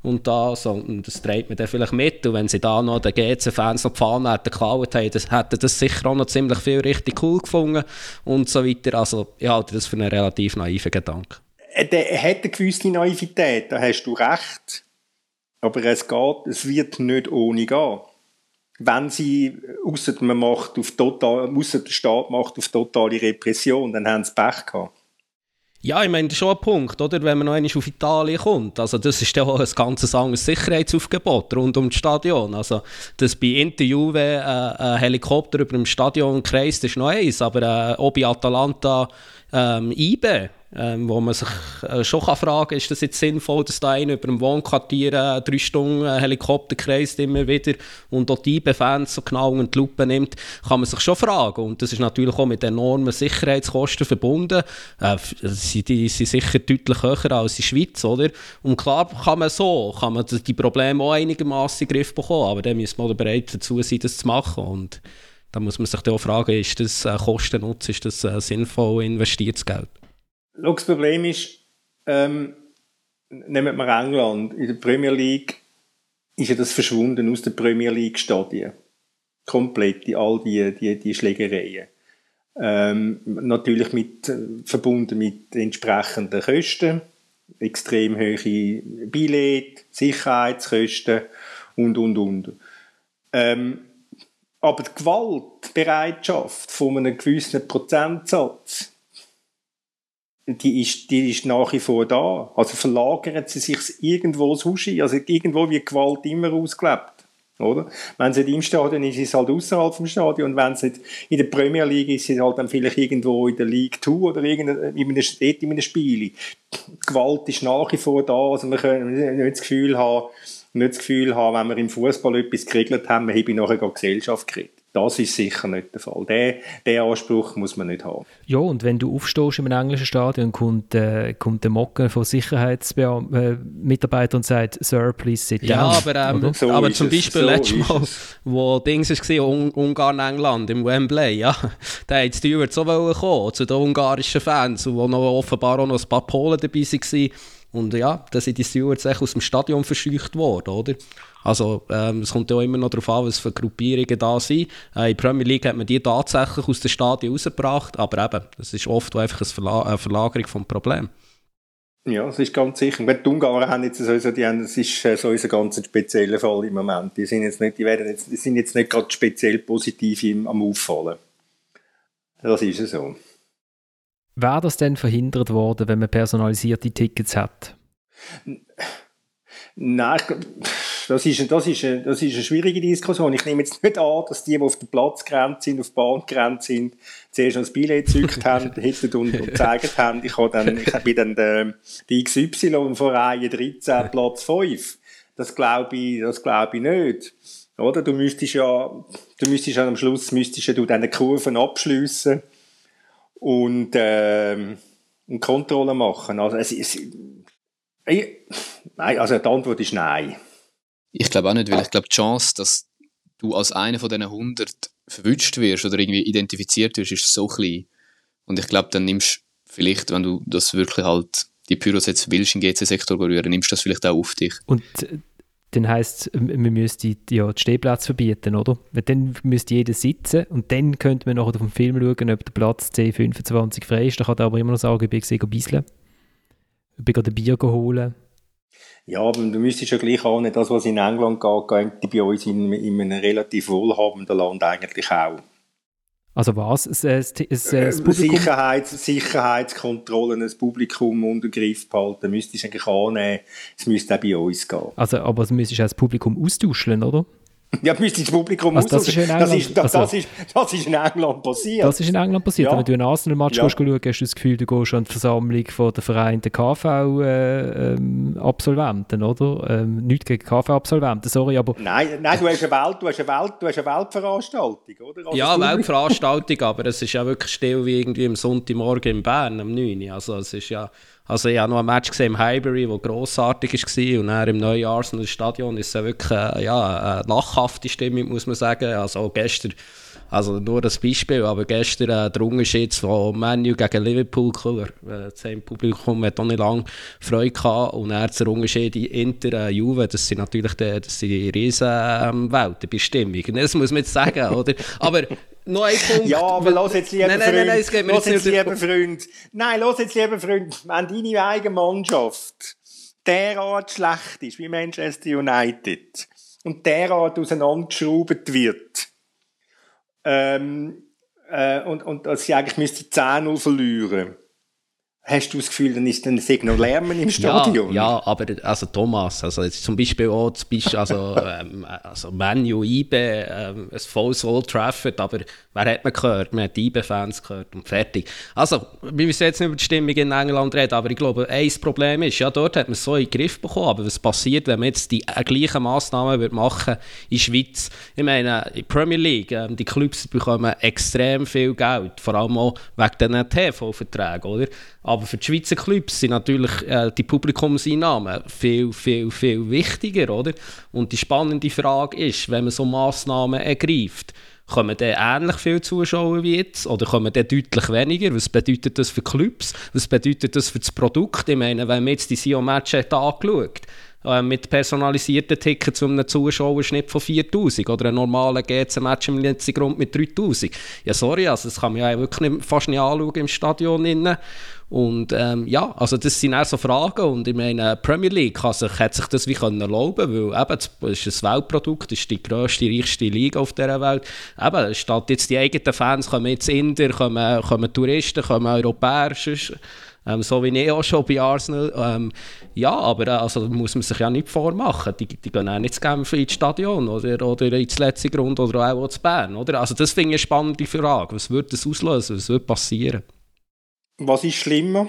Und da, sondern das trägt man dann vielleicht mit. Und wenn sie da noch den GC-Fans noch die Fahnen hätten geklaut, hätten, hätten das sicher auch noch ziemlich viel richtig cool gefunden und so weiter. Also ich halte das für einen relativ naiven Gedanken. Äh, der hat eine gewisse Naivität, da hast du recht. Aber es geht, es wird nicht ohne gehen. Wenn sie, ausser man macht auf total, der Staat macht auf totale Repression, dann haben sie Pech gehabt. Ja, ich meine, das ist schon ein Punkt, oder? wenn man noch einmal auf Italien kommt. Also das ist ja auch ein ganz anderes Sicherheitsaufgebot rund um das Stadion. Also, dass bei Interview äh, ein Helikopter über dem Stadion kreist, ist noch eins, aber äh, auch bei Atalanta ähm, IBE ähm, wo man sich äh, schon kann fragen kann, ist das jetzt sinnvoll, dass da einer über dem Wohnquartier äh, drei Stunden äh, Helikopter kreist immer wieder und dort die Fans so genau unter die Lupe nimmt, kann man sich schon fragen. Und das ist natürlich auch mit enormen Sicherheitskosten verbunden. Äh, sie, die sind sicher deutlich höher als in der Schweiz, oder? Und klar kann man so, kann man die Probleme auch einigermaßen in den Griff bekommen, aber dann muss man bereit dazu sein, das zu machen. Und da muss man sich auch fragen, ist das äh, Kosten-Nutzen, ist das äh, sinnvoll investiertes Geld? Das Problem ist, ähm, nehmen wir England. In der Premier League ist ja das verschwunden aus der Premier League Stadien. Komplett, die, all die, die, die Schlägereien. Ähm, natürlich mit, äh, verbunden mit entsprechenden Kosten, extrem hohe Billett, Sicherheitskosten und, und, und. Ähm, aber die Gewaltbereitschaft von einem gewissen Prozentsatz, die ist, die ist nach wie vor da. Also verlagern sie sich irgendwo sonst Also irgendwo wird Gewalt immer ausgelebt. Oder? Wenn es nicht im Stadion ist, ist es halt außerhalb vom Stadion. Und wenn es nicht in der Premier League ist, ist es halt dann vielleicht irgendwo in der League 2 oder in einem, in einem Spiel. Die Gewalt ist nach wie vor da. Also wir können nicht das Gefühl haben, nicht das Gefühl haben, wenn wir im Fußball etwas geregelt haben, wir haben nachher Gesellschaft gekriegt. Das ist sicher nicht der Fall. Den, den Anspruch muss man nicht haben. Ja, und wenn du aufstehst im englischen Stadion, kommt, äh, kommt der Mocken von Sicherheitsmitarbeitern äh, und sagt, Sir, please sit down. Ja, aber, ähm, so aber zum Beispiel so letztes Mal, wo Dings war, Un Ungarn, England, im Wembley, ja, da hat Stewart so kommen zu den ungarischen Fans, wo noch offenbar auch noch ein paar Polen dabei waren. Und ja, da sind die Stewards aus dem Stadion verscheucht worden, oder? Also ähm, es kommt ja immer noch darauf an, was für Gruppierungen da sind. Äh, in der Premier League hat man die tatsächlich aus dem Stadion rausgebracht, aber eben, das ist oft einfach eine, Verla eine Verlagerung vom Problem. Ja, das ist ganz sicher. Die Ungarn haben jetzt sowieso, die haben, das ist äh, sowieso ganz ein spezieller Fall im Moment. Die sind jetzt nicht, die werden jetzt, die sind jetzt nicht gerade speziell positiv im, am Auffallen. Das ist ja so. Wäre das denn verhindert worden, wenn man personalisierte Tickets hat? Nein, das ist, das, ist eine, das ist eine schwierige Diskussion. Ich nehme jetzt nicht an, dass die, die auf der Platzgrenze sind, auf der Bahngrenze sind, zuerst das Billett gezückt haben, hätten und, und gezeigt haben, ich, habe dann, ich bin dann der, die XY von Reihe 13, Platz 5. Das glaube ich, das glaube ich nicht. Oder? Du müsstest ja, du müsstest ja am Schluss, müsstest ja du diese Kurven abschliessen und, ähm, und Kontrolle machen. Also, es, es, ich, nein, also die Antwort ist nein. Ich glaube auch nicht, weil ich glaube, die Chance, dass du als einer von diesen 100 verwünscht wirst oder irgendwie identifiziert wirst, ist so klein. Und ich glaube, dann nimmst du vielleicht, wenn du das wirklich halt die Pyros jetzt willst, im GC-Sektor rühren, nimmst du das vielleicht auch auf dich. Und dann heisst es, man müsste ja die Stehplätze verbieten, oder? Dann müsste jeder sitzen und dann könnte man nachher auf dem Film schauen, ob der Platz C25 frei ist. Da kann er aber immer noch sagen, ich bin gesehen, bisseln. Ich bin gerade ein Bier holen. Ja, aber du müsstest ja gleich auch nicht das, was in England geht, geht bei uns in, in einem relativ wohlhabenden Land eigentlich auch. Also was? Es, es, es, es Sicherheits, Sicherheitskontrollen, das Publikum unter Griff behalten, müsstest du eigentlich annehmen, es müsste auch bei uns gehen. Also, aber es müsstest auch das Publikum austauschen, oder? Ja, müsste das Publikum also das, ist in das, ist, das, also, das, ist, das ist in England passiert. Das ist in England passiert. Ja. Wenn du einen Arsenal-Match ja. schauen, hast du das Gefühl, du gehst an die Versammlung von der Vereinten KV-Absolventen, äh, ähm, oder? Ähm, nicht gegen KV-Absolventen, sorry, aber... Nein, nein du, hast eine Welt, du, hast eine Welt, du hast eine Weltveranstaltung, oder? Also ja, Weltveranstaltung, aber es ist ja wirklich still wie irgendwie am Sonntagmorgen in Bern, am 9 Also es ist ja... Also ich habe noch ein Match gesehen im Highbury, das grossartig war und dann im neuen Arsenal Stadion ist es wirklich äh, ja, eine lachhafte Stimmung, muss man sagen. Also gestern, also nur das Beispiel, aber gestern äh, der Unterschied von Manu gegen Liverpool, klar, äh, das Publikum hat auch nicht lange Freude gehabt und dann der Unterschied in Inter, äh, Juve, das sind natürlich die, das sind die riesen ähm, Welten bei Stimmung. Das muss man jetzt sagen, oder? Aber noch ein Punkt. Ja, aber los jetzt, lieber nein, nein, nein, nein, es geht mir los jetzt, lieber Freund. Nein, los jetzt, lieber Freund. Wenn deine eigene Mannschaft derart schlecht ist wie Manchester United und derart auseinandergeschraubt wird, ähm, äh, und, und dass sie eigentlich müsste 10-0 verlieren Hast du das Gefühl, dann ist dann noch Lärmen im Stadion? Ja, ja, aber also Thomas, also jetzt zum Beispiel auch das Beispiel, also, ähm, also Manu, IBE, ähm, ein volles Old Trafford, aber wer hat man gehört? Man hat IBE-Fans gehört und fertig. Also, wir müssen jetzt nicht über die Stimmung in England reden, aber ich glaube, ein Problem ist, ja, dort hat man es so in den Griff bekommen, aber was passiert, wenn man jetzt die äh, gleichen Massnahmen wird machen in der Schweiz? Ich meine, in der Premier League, ähm, die Clubs bekommen extrem viel Geld, vor allem auch wegen den TV-Verträgen, oder? Aber für die Schweizer Clubs sind natürlich äh, die Publikumseinnahmen viel, viel, viel wichtiger, oder? Und die spannende Frage ist, wenn man so Massnahmen ergreift, kommen dann ähnlich viele Zuschauer wie jetzt oder kommen dann deutlich weniger? Was bedeutet das für Clubs? Was bedeutet das für das Produkt? Ich meine, wenn man jetzt die Sion-Match angeschaut äh, mit personalisierten Tickets zu einem Zuschauerschnitt von 4000 oder ein normaler GC-Match im letzten Grund mit 3000. Ja, sorry, also das kann man ja wirklich fast nicht anschauen im Stadion. Innen. Und ähm, ja, also das sind auch so Fragen und ich meine, Premier League kann sich, hat sich das wie können erlauben, weil eben, es ist ein Weltprodukt, es ist die grösste, reichste Liga auf dieser Welt. Eben, statt jetzt die eigenen Fans kommen jetzt Inder, kommen, kommen Touristen, kommen Europäer, sonst, ähm, so wie ich auch schon bei Arsenal. Ähm, ja, aber äh, also muss man sich ja nicht vormachen. Die, die gehen auch nicht zu Genf ins Stadion oder, oder ins letzte Grund oder auch zu Bern. Oder? Also das finde ich eine spannende Frage. Was würde das auslösen? Was würde passieren? Was ist schlimmer? Ein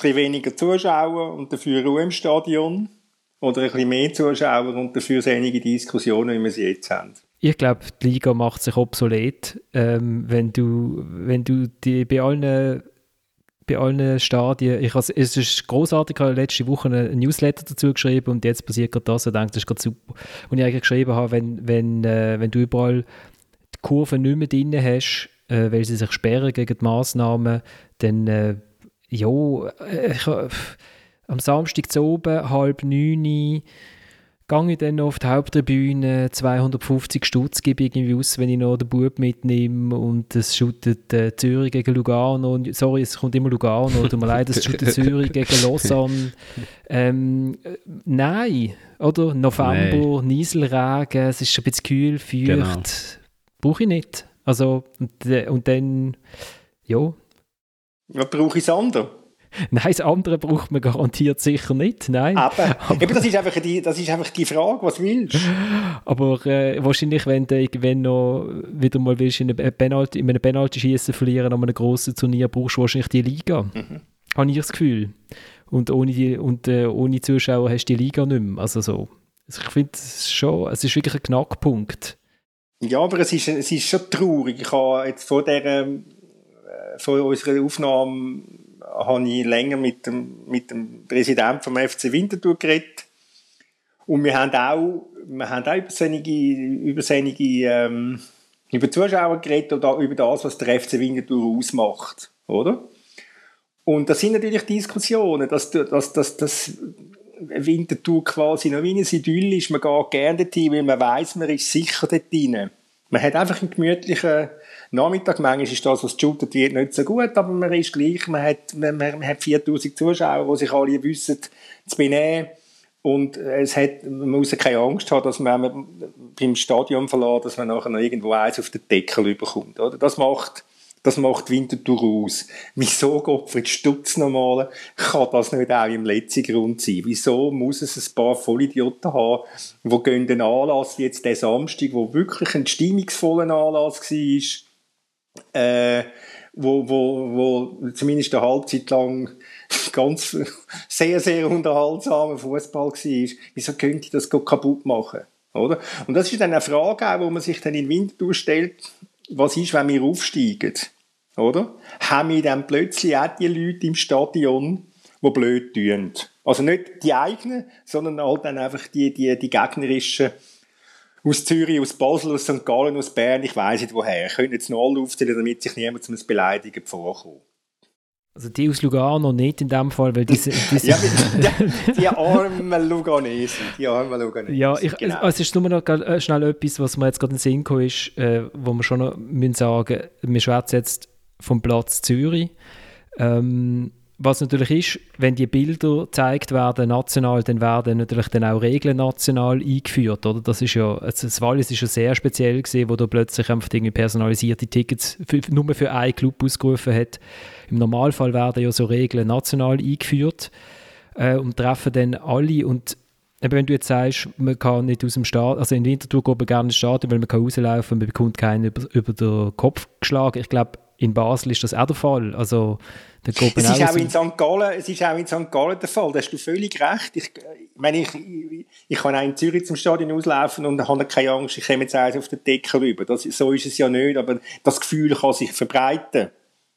bisschen weniger Zuschauer und dafür Ruhe im Stadion? Oder ein bisschen mehr Zuschauer und dafür einige Diskussionen, wie wir sie jetzt haben? Ich glaube, die Liga macht sich obsolet, ähm, wenn du, wenn du die bei allen bei allen Stadien. Ich has, es ist großartig, ich habe letzte Woche einen Newsletter dazu geschrieben und jetzt passiert gerade das. Ich denke, das ist gerade super. Und ich eigentlich geschrieben habe, wenn, wenn, äh, wenn du überall die Kurve nicht mehr drin hast, äh, weil sie sich sperren gegen die Massnahmen, dann, äh, ja, äh, ich, am Samstag zu oben, halb neun, gehe ich dann auf die Haupttribüne, 250 Stutz gebe ich irgendwie aus, wenn ich noch den Bub mitnehme und es shootet äh, Zürich gegen Lugano, sorry, es kommt immer Lugano, tut mir leid, es shootet Zürich gegen Lausanne. Ähm, äh, nein, oder? November. Nieselregen, es ist ein bisschen kühl, feucht, genau. brauche ich nicht. Also, und, und dann, ja. Was brauche ich das andere? Nein, das andere braucht man garantiert sicher nicht. Nein. Aber, Eben, das, ist einfach die, das ist einfach die Frage, was willst du? Aber äh, wahrscheinlich, wenn du wenn noch wieder mal willst, in, eine Penalty, in einem Penalty-Schießen verlieren an einem grossen Turnier, brauchst du wahrscheinlich die Liga. Mhm. Habe ich das Gefühl. Und ohne, die, und, äh, ohne Zuschauer hast du die Liga nicht mehr. Also so. Also ich finde es schon, es ist wirklich ein Knackpunkt. Ja, aber es ist, es ist schon traurig. Ich habe jetzt vor, der, äh, vor unserer Aufnahme habe ich länger mit dem, mit dem Präsidenten vom FC Winterthur geredet. Und wir haben auch, wir haben auch über seine, über seine, ähm, über Zuschauer geredet oder über das, was der FC Winterthur ausmacht, oder? Und das sind natürlich Diskussionen, dass, dass, dass, dass Winterthur quasi noch wie ein Idyll ist. Man geht gerne dorthin, weil man weiß, man ist sicher dort drin. Man hat einfach einen gemütlichen Nachmittag. Manchmal ist das, was geshootet wird, nicht so gut, aber man ist gleich. Man hat, man, man hat 4000 Zuschauer, die sich alle wissen, zu benehmen. Und es hat, man muss keine Angst haben, dass man beim Stadion verlassen, dass man nachher noch irgendwo eins auf den Deckel überkommt. Oder? Das macht das macht Winterthur aus. Wieso, Gottfried Stutz nochmal, kann das nicht auch im letzten Grund sein? Wieso muss es ein paar Vollidioten haben, die gehen den Anlass, jetzt der Samstag, wo wirklich ein stimmungsvoller Anlass war, äh, wo, wo, wo zumindest eine Halbzeit lang ganz sehr, sehr unterhaltsamer Fußball war. Wieso könnte ich das kaputt machen? Oder? Und das ist dann eine Frage, auch, wo man sich dann in Winterthur stellt, was ist, wenn wir aufsteigen? Oder? Haben wir dann plötzlich auch die Leute im Stadion, die blöd tun. Also nicht die eigenen, sondern halt dann einfach die, die, die gegnerischen aus Zürich, aus Basel, aus St. Gallen, aus Bern, ich weiss nicht woher. Ich könnte jetzt noch alle aufzählen, damit sich niemand zum Beleidigen vorkommt. Also die aus Lugano nicht in dem Fall, weil diese... diese ja, die, die armen Luganesen, die armen Luganesen. Ja, ich, genau. also es ist nur noch äh, schnell etwas, was mir jetzt gerade in den Sinn gekommen ist, äh, wo wir schon noch müssen sagen, wir schwätzen jetzt vom Platz Zürich. Ähm, was natürlich ist, wenn die Bilder gezeigt werden national, dann werden natürlich dann auch Regeln national eingeführt, oder? Das ist ja, also das Wallis ist ja sehr speziell gesehen, wo da plötzlich einfach irgendwie personalisierte Tickets für, nur für einen Club ausgerufen hat. Im Normalfall werden ja so Regeln national eingeführt äh, und treffen dann alle und Eben, wenn du jetzt sagst, man kann nicht aus dem Stadion, also in Winterthur geht man gerne ins Stadion, weil man kann rauslaufen man bekommt keinen über, über den Kopf geschlagen. Ich glaube, in Basel ist das auch der Fall. Also, es ist auch in St. Gallen, es ist auch in St. Gallen der Fall. Da hast du völlig recht. Ich, meine, ich, ich, ich kann auch in Zürich zum Stadion auslaufen und habe keine Angst, ich komme jetzt eins auf den Deckel rüber. Das, so ist es ja nicht, aber das Gefühl kann sich verbreiten.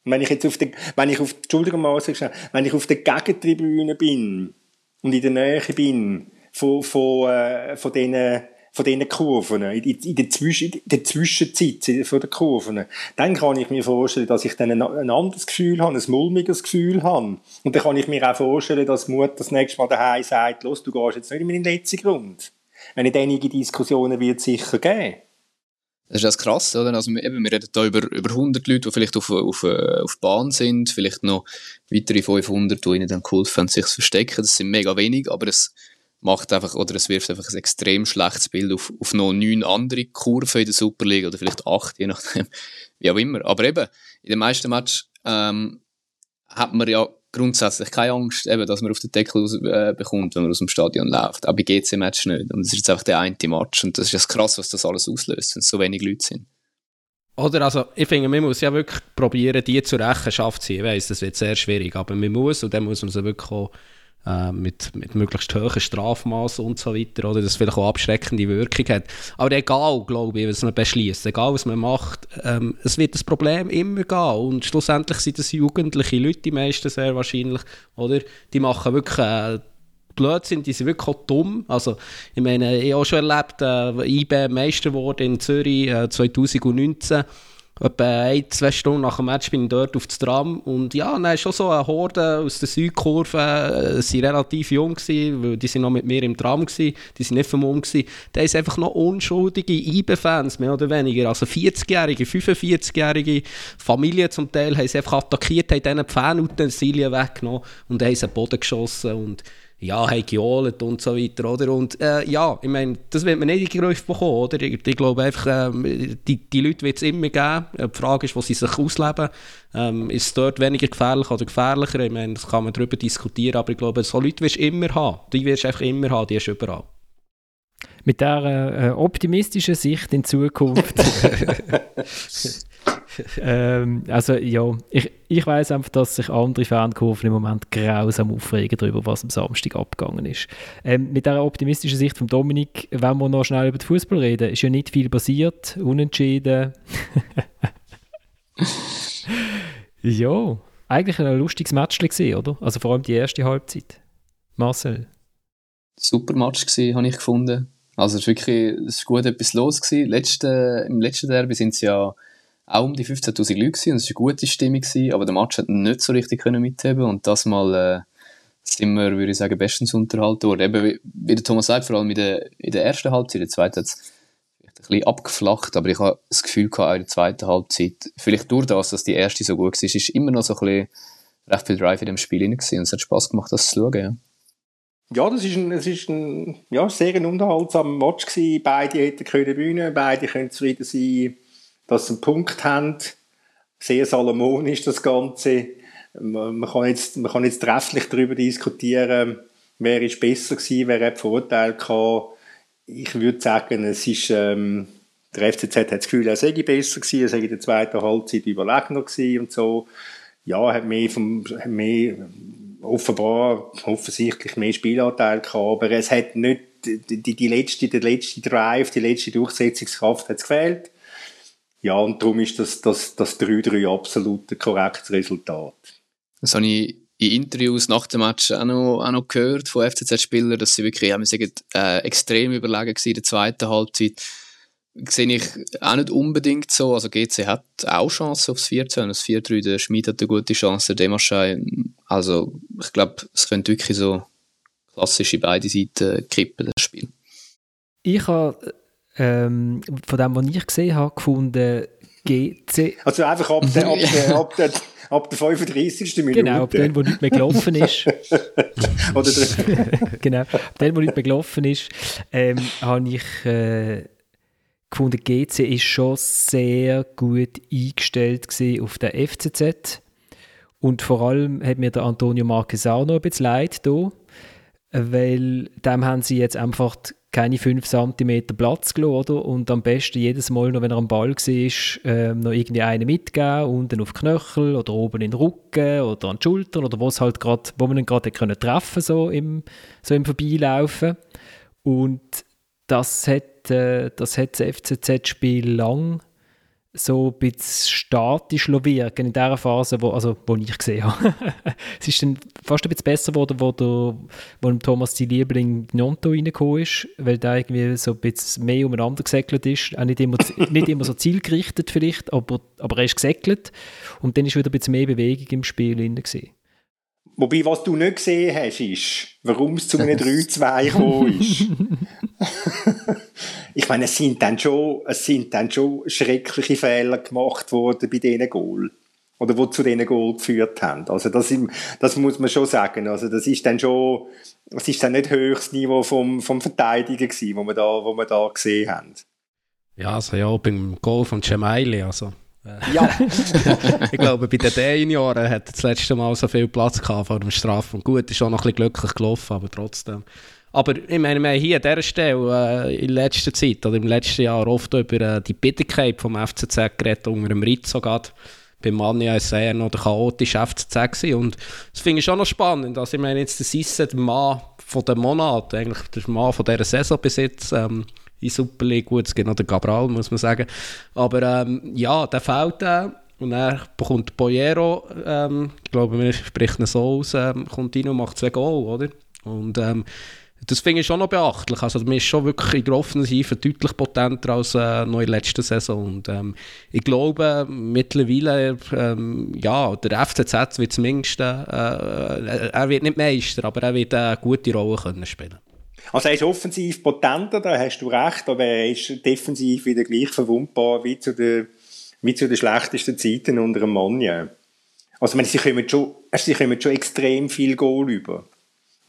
Wenn ich jetzt auf der, wenn ich auf, Entschuldigung wenn ich auf der Gegentribüne bin und in der Nähe bin von, von, äh, von diesen von diesen Kurven, in, in, der, in der Zwischenzeit von den Kurven, dann kann ich mir vorstellen, dass ich dann ein, ein anderes Gefühl habe, ein mulmiges Gefühl habe. Und dann kann ich mir auch vorstellen, dass Mut das nächste Mal daheim sagt, los, du gehst jetzt nicht in meinen letzten Grund. Eine einige Diskussionen wird es sicher geben. Das ist das krass, oder? Also, eben, wir reden hier über, über 100 Leute, die vielleicht auf, auf, auf Bahn sind, vielleicht noch weitere 500, die ihnen dann geholfen haben, sich zu verstecken. Das sind mega wenig, aber es macht einfach, oder es wirft einfach ein extrem schlechtes Bild auf, auf noch neun andere Kurven in der Superliga oder vielleicht acht, je nachdem, wie auch immer. Aber eben, in den meisten Matches ähm, hat man ja grundsätzlich keine Angst, eben, dass man auf den Deckel aus, äh, bekommt, wenn man aus dem Stadion läuft. Auch bei GC-Match nicht. Und das ist jetzt einfach der eine Match. Und das ist ja krass, was das alles auslöst, wenn es so wenig Leute sind. Oder also, ich finde, man muss ja wirklich probieren, die zur Rechenschaft zu ziehen. Ich weiss, das wird sehr schwierig, aber man muss, und dann muss man sie wirklich auch äh, mit, mit möglichst hohen Strafmaßen und so weiter, oder das vielleicht auch abschreckende Wirkung hat. Aber egal, glaube ich, was man beschließt, egal was man macht, ähm, es wird das Problem immer gehen und schlussendlich sind das jugendliche Leute, die meisten sehr wahrscheinlich, oder? Die machen wirklich äh, Blödsinn, die sind wirklich auch dumm. Also, ich meine, ich habe auch schon erlebt, äh, IB Meister wurde in Zürich äh, 2019 etwa ein, zwei Stunden nach dem Match bin ich dort auf das Tram und ja, dann ist schon so eine Horde aus der Südkurve, äh, sie waren relativ jung, gewesen, weil die sind noch mit mir im Tram, gewesen, die sind nicht vom Um. Da ist einfach noch unschuldige IBE-Fans, mehr oder weniger, also 40-jährige, 45-jährige Familien zum Teil, haben sie einfach attackiert, haben diesen Fanutensilien weggenommen und haben sie den Boden geschossen und ja, haben gejohlt und so weiter, oder? Und äh, ja, ich meine, das wird man nicht in den Griff bekommen, oder? Ich, ich glaube einfach, ähm, die, die Leute wird es immer geben. Äh, die Frage ist, wo sie sich ausleben. Ähm, ist es dort weniger gefährlich oder gefährlicher? Ich meine, das kann man darüber diskutieren, aber ich glaube, so Leute wirst du immer haben. Die wirst du einfach immer haben, die du überall. Mit dieser äh, optimistischen Sicht in Zukunft ähm, also ja, ich, ich weiß einfach, dass sich andere Fankurven im Moment grausam aufregen darüber, was am Samstag abgegangen ist. Ähm, mit dieser optimistischen Sicht von Dominik, wenn wir noch schnell über den Fußball reden, ist ja nicht viel passiert, unentschieden. ja, eigentlich ein lustiges Match gesehen, oder? Also vor allem die erste Halbzeit. Marcel. Super Match gesehen, habe ich gefunden. Also es ist wirklich, es ist gut etwas los gewesen. Letzte, Im letzten Derby sind es ja auch um die 15.000 Leute gewesen, und es war eine gute Stimmung, gewesen, aber der Match hat nicht so richtig können mitheben und das mal äh, sind wir, würde ich sagen, bestens unterhalten worden. Eben, wie, wie der Thomas sagt, vor allem in der, in der ersten Halbzeit, in der zweiten hat es ein bisschen abgeflacht, aber ich habe das Gefühl gehabt, in der zweiten Halbzeit, vielleicht durch das, dass die erste so gut war, ist immer noch so ein bisschen recht viel Drive in dem Spiel drin gewesen und es hat Spass gemacht, das zu schauen, ja. Ja, das ist ein, es ist ein ja, sehr ein unterhaltsamer Match gewesen. Beide hätten können gewinnen, beide können zufrieden sein dass sie einen Punkt haben. Sehr salomonisch das Ganze. Man kann jetzt, man kann jetzt trefflich darüber diskutieren, wer ist besser gewesen, wer hat Vorteil gehabt. Ich würde sagen, es ist, ähm, der FCZ hat das Gefühl, er sei besser gewesen, er sei in der zweiten Halbzeit überlegener gewesen und so. Ja, hat mehr vom, hat mehr, offenbar, offensichtlich mehr Spielanteil gehabt, aber es hat nicht, die, die, letzte, der letzte Drive, die letzte Durchsetzungskraft hat gefehlt. Ja, und darum ist das, das, das 3-3 absolut ein korrektes Resultat. Das habe ich in Interviews nach dem Match auch noch, auch noch gehört von FCZ-Spielern, dass sie wirklich, ja, sagen, äh, extrem überlegen waren in der zweiten Halbzeit. Sehe ich auch nicht unbedingt so. Also GC hat auch Chancen aufs 4-2 das 4-3, der Schmid hat eine gute Chance, der Demarschei. Also ich glaube, es könnte wirklich so klassisch in beide Seiten kippen, das Spiel. Ich habe ähm, von dem, was ich gesehen habe, gefunden, GC. Also einfach ab der, ab der, ab der, ab der 35. Minute. Genau, ab dem, wo nicht mehr gelaufen ist. Oder der, genau, ab dem, wo nicht mehr gelaufen ist, ähm, habe ich äh, gefunden, GC ist schon sehr gut eingestellt auf der FCZ. Und vor allem hat mir der Antonio Marquesano ein bisschen leid da, weil dem haben sie jetzt einfach keine 5 cm Platz gelassen, oder? Und am besten jedes Mal, noch, wenn er am Ball war, ähm, noch irgendwie einen mitgeben, unten auf Knöchel oder oben in den Rücken oder an die Schultern oder halt grad, wo man ihn gerade treffen konnte, so im, so im Vorbeilaufen. Und das hat, äh, das, hat das FCZ-Spiel lang so ein bisschen statisch wirken in der Phase, wo, also, wo ich gesehen habe. es ist dann fast ein bisschen besser geworden, wo, der, wo Thomas die Liebling Gnonto reingekommen ist, weil der irgendwie so ein bisschen mehr umeinander gesäckelt ist. Auch nicht immer, nicht immer so zielgerichtet vielleicht, aber, aber er ist gesäckelt. Und dann ist wieder ein bisschen mehr Bewegung im Spiel drin. Gewesen. Wobei, was du nicht gesehen hast, ist, warum es zu einem 3-2 gekommen ist. ich meine, es sind, dann schon, es sind dann schon schreckliche Fehler gemacht worden bei diesen Goal. Oder die zu diesen Goal geführt haben. Also das, das muss man schon sagen. Also das ist dann schon, das ist dann nicht höchstes Niveau vom, vom Verteidigen gewesen, wo wir da, wo wir da gesehen haben. Ja, also ja, beim Goal von Cemaili, also ja. ich glaube, bei den D-Junioren hat das letzte Mal so viel Platz gehabt vor dem Straf. Und gut, ist auch noch ein bisschen glücklich gelaufen, aber trotzdem. Aber ich meine, wir haben hier an dieser Stelle äh, in letzter Zeit oder im letzten Jahr oft über äh, die Bitterkeit vom FCZ geredet, unter dem Rizzo gerade. Bei Mania war es eher noch der chaotische FCZ gewesen. und das finde ich schon noch spannend. Also ich meine, jetzt der Sisse, der Mann von dem Monat, eigentlich der Mann von dieser Saison bis jetzt, ähm, in Super League. Gut, es gibt noch den Cabral, muss man sagen. Aber ähm, ja, der fällt äh, und er bekommt Boyero, ähm, ich glaube, man spricht ihn so aus, ähm, kommt rein und macht zwei Goal, oder? Und ähm, das finde ich schon noch beachtlich. Also, man ist schon wirklich in der Offensive deutlich potenter als äh, noch in der letzten Saison. Und ähm, ich glaube, mittlerweile, ähm, ja, der FCZ wird zumindest, äh, er wird nicht Meister, aber er wird eine gute Rolle können spielen also er ist offensiv potenter, da hast du recht, aber er ist defensiv wieder gleich verwundbar wie zu den, wie zu den schlechtesten Zeiten unter dem Manja. Also meine, sie, kommen schon, sie kommen schon extrem viel Goal über.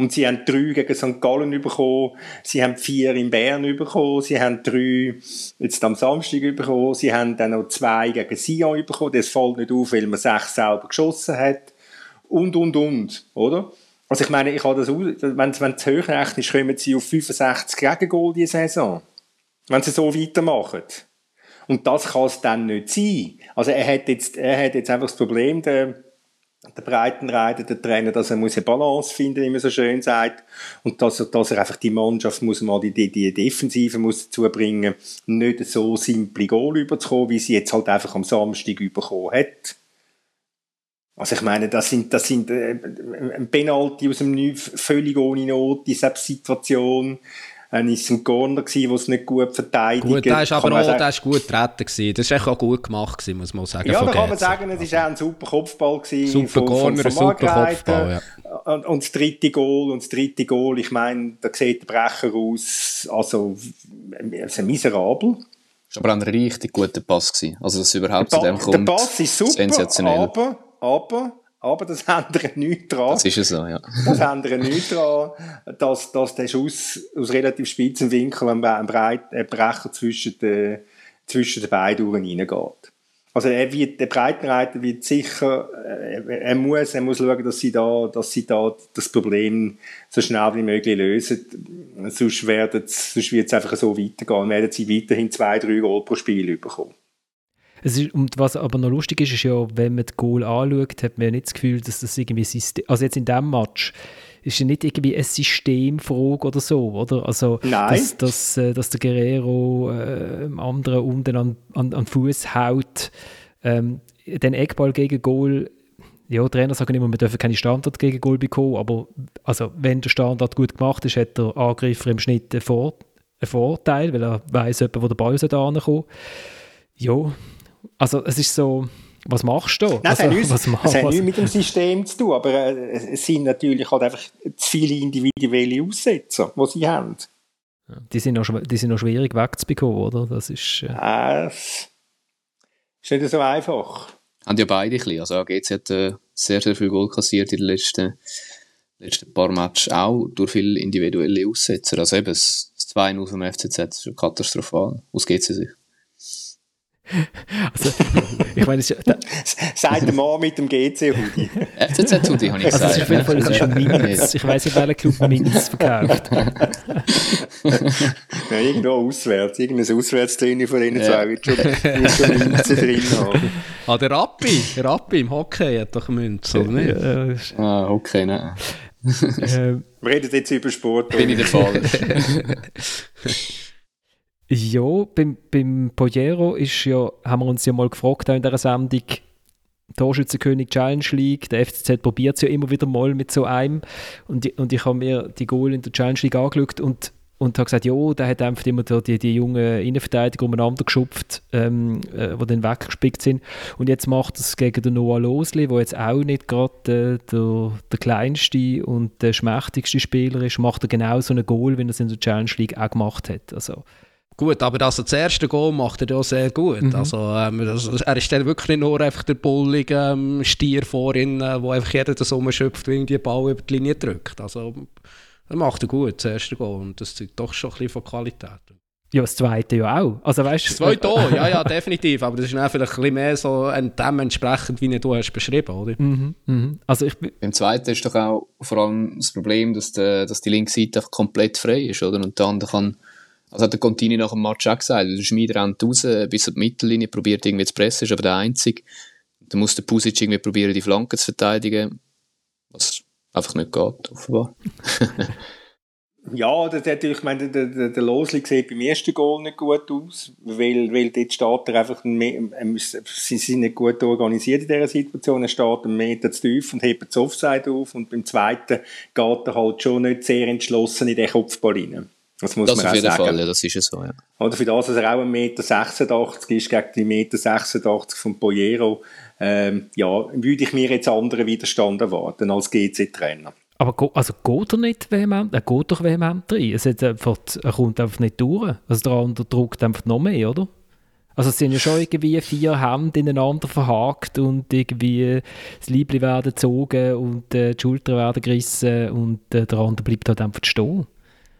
Und sie haben drei gegen St. Gallen bekommen, sie haben vier in Bern bekommen, sie haben drei jetzt am Samstag bekommen, sie haben dann noch zwei gegen Sion bekommen, das fällt nicht auf, weil man sechs selber geschossen hat. Und, und, und, oder? Also ich meine, ich habe das, wenn es hoch rechnest, kommen sie auf 65 Gegengol diese Saison. Wenn sie so weitermachen. Und das kann es dann nicht sein. Also er hat jetzt, er hat jetzt einfach das Problem, der, der Breitenreiter, der Trainer, dass er muss eine Balance finden, wie man so schön sagt. Und dass er, dass er einfach die Mannschaft muss mal die, die, Defensive muss dazu bringen, nicht so simple Goal überzukommen, wie sie jetzt halt einfach am Samstag überkommen hat. Also ich meine, das sind, das sind äh, ein Penalty aus dem Nichts, völlig ohne Not, die Situation. Dann ist es ein Corner gewesen, wo es nicht gut verteidigt Gut, der ist aber auch, sagen, der ist gut getreten gewesen. Das ist auch gut gemacht gewesen, muss man sagen. Ja, da kann man sagen, es war auch ein super Kopfball gewesen. Super von, Corner, von, von super Kopfball, ja. Und, und das dritte Goal, und das dritte Goal, ich meine, da sieht der Brecher aus, also, also miserabel. Das war aber auch ein richtig guter Pass gewesen. Also, dass überhaupt zu dem kommt. Der Pass ist super, aber aber, aber das ändert nichts dran. Das ist so, ja. Das ändert nichts dran, dass, dass der Schuss aus relativ spitzen Winkel ein, Breit, ein Brecher zwischen den, zwischen den beiden reingeht. Also er wird, der Breitenreiter wird sicher, äh, er muss, er muss schauen, dass sie da, dass sie da das Problem so schnell wie möglich lösen. Sonst, werden, sonst wird es einfach so weitergehen. Werden sie weiterhin zwei, drei Goal pro Spiel bekommen. Es ist, und was aber noch lustig ist, ist ja, wenn man das Goal anschaut, hat man ja nicht das Gefühl, dass das irgendwie System, also jetzt in diesem Match, ist ja nicht irgendwie eine Systemfrage oder so, oder? Also, Nein. Dass, dass, äh, dass der Guerrero äh, dem anderen unten an, an, an den Fuß haut, ähm, den Eckball gegen Goal, ja, Trainer sagen immer, wir dürfen keine Standard gegen Goal bekommen, aber also, wenn der Standard gut gemacht ist, hat der Angreifer im Schnitt einen, Vor einen Vorteil, weil er weiß, wo der Ball da ankommt. Ja, also es ist so, was machst du? Nein, also, es hat, nichts, es hat nichts mit dem System zu tun, aber äh, es sind natürlich halt einfach zu viele individuelle Aussetzer, die sie haben. Die sind noch, die sind noch schwierig wegzubekommen, oder? Das ist... Äh, Ist nicht so einfach. Haben ja beide ein bisschen. Also AGC hat äh, sehr, sehr viel Goal kassiert in den letzten, letzten paar Matches, auch durch viele individuelle Aussetzer. Also eben, das 2-0 vom FCZ ist katastrophal, aus GC sich. Also, ich meine, es Sagt der Mann mit dem GC-Hoodie. FCZ-Hoodie, habe ich also gesagt. es ist auf jeden Fall es ist ein Minz. Ich weiß nicht, welcher Club Minz verkauft. Ja, irgendwo auswärts. Irgendein Auswärtstraining von denen Ja. zwei wird schon, wird schon Münze drin haben. Ah, der Rappi, der Rappi im Hockey hat doch Münze, oder nicht? Äh, Ah, okay, nein. äh, Wir reden jetzt über Sport. Bin ich der Fall. Ja, beim, beim Pojero ist ja, haben wir uns ja mal gefragt in dieser Sendung, Torschützenkönig Challenge League, der FCZ probiert es ja immer wieder mal mit so einem. Und, und ich habe mir die Goal in der Challenge League angeschaut und, und habe gesagt, ja, der hat einfach immer die, die jungen Innenverteidiger umeinander geschupft, ähm, äh, die dann weggespickt sind. Und jetzt macht es gegen den Noah Losli, der jetzt auch nicht gerade äh, der, der kleinste und der schmächtigste Spieler ist, macht er genau so einen Goal, wie er es in der Challenge League auch gemacht hat, also Gut, aber also das erste Goal macht er ja sehr gut. Mhm. Also, ähm, das, er ist dann wirklich nicht nur einfach der bullige ähm, Stier vorhin, äh, wo einfach jeder das rumschöpft, wenn die Ball über die Linie drückt. Also, er macht er gut, das erste Goal. Und das zeugt doch schon ein bisschen von Qualität. Ja, das zweite ja auch. Also weißt Das zweite auch, ja, ja, definitiv. Aber das ist dann vielleicht ein bisschen mehr so ein- dementsprechend, wie du hast beschrieben, oder? Mhm, mhm. Also ich Beim zweiten ist doch auch vor allem das Problem, dass, der, dass die linke Seite einfach komplett frei ist, oder? Und der andere kann, also hat der Contini nach dem Match auch gesagt, der Schmied rennt raus bis die Mittellinie, probiert irgendwie zu pressen, ist aber der Einzige. Dann muss der Pusic irgendwie probieren, die Flanke zu verteidigen, was einfach nicht geht, offenbar. Ja, das hat, ich meine, der, der, der Losli sieht beim ersten Goal nicht gut aus, weil, weil dort steht er einfach, muss- sie sind nicht gut organisiert in dieser Situation, er steht einen Meter zu tief und hebt das Offside auf und beim zweiten geht er halt schon nicht sehr entschlossen in den Kopfball rein. Das muss Das man auf jeden sagen. Fall, ja, das ist ja so, ja. Oder für das, dass er auch 1,86 Meter ist, gegen die 1,86 Meter von Poyero, ähm, ja, würde ich mir jetzt anderen Widerstand erwarten als GC-Trainer. aber go, also geht er nicht vehement? Er geht doch vehement rein. Es hat einfach, er kommt einfach nicht durch. Also der andere drückt einfach noch mehr, oder? Also es sind ja schon irgendwie vier Hände ineinander verhakt und irgendwie das Liebli werden gezogen und äh, die Schultern werden gerissen und äh, der andere bleibt halt einfach stehen.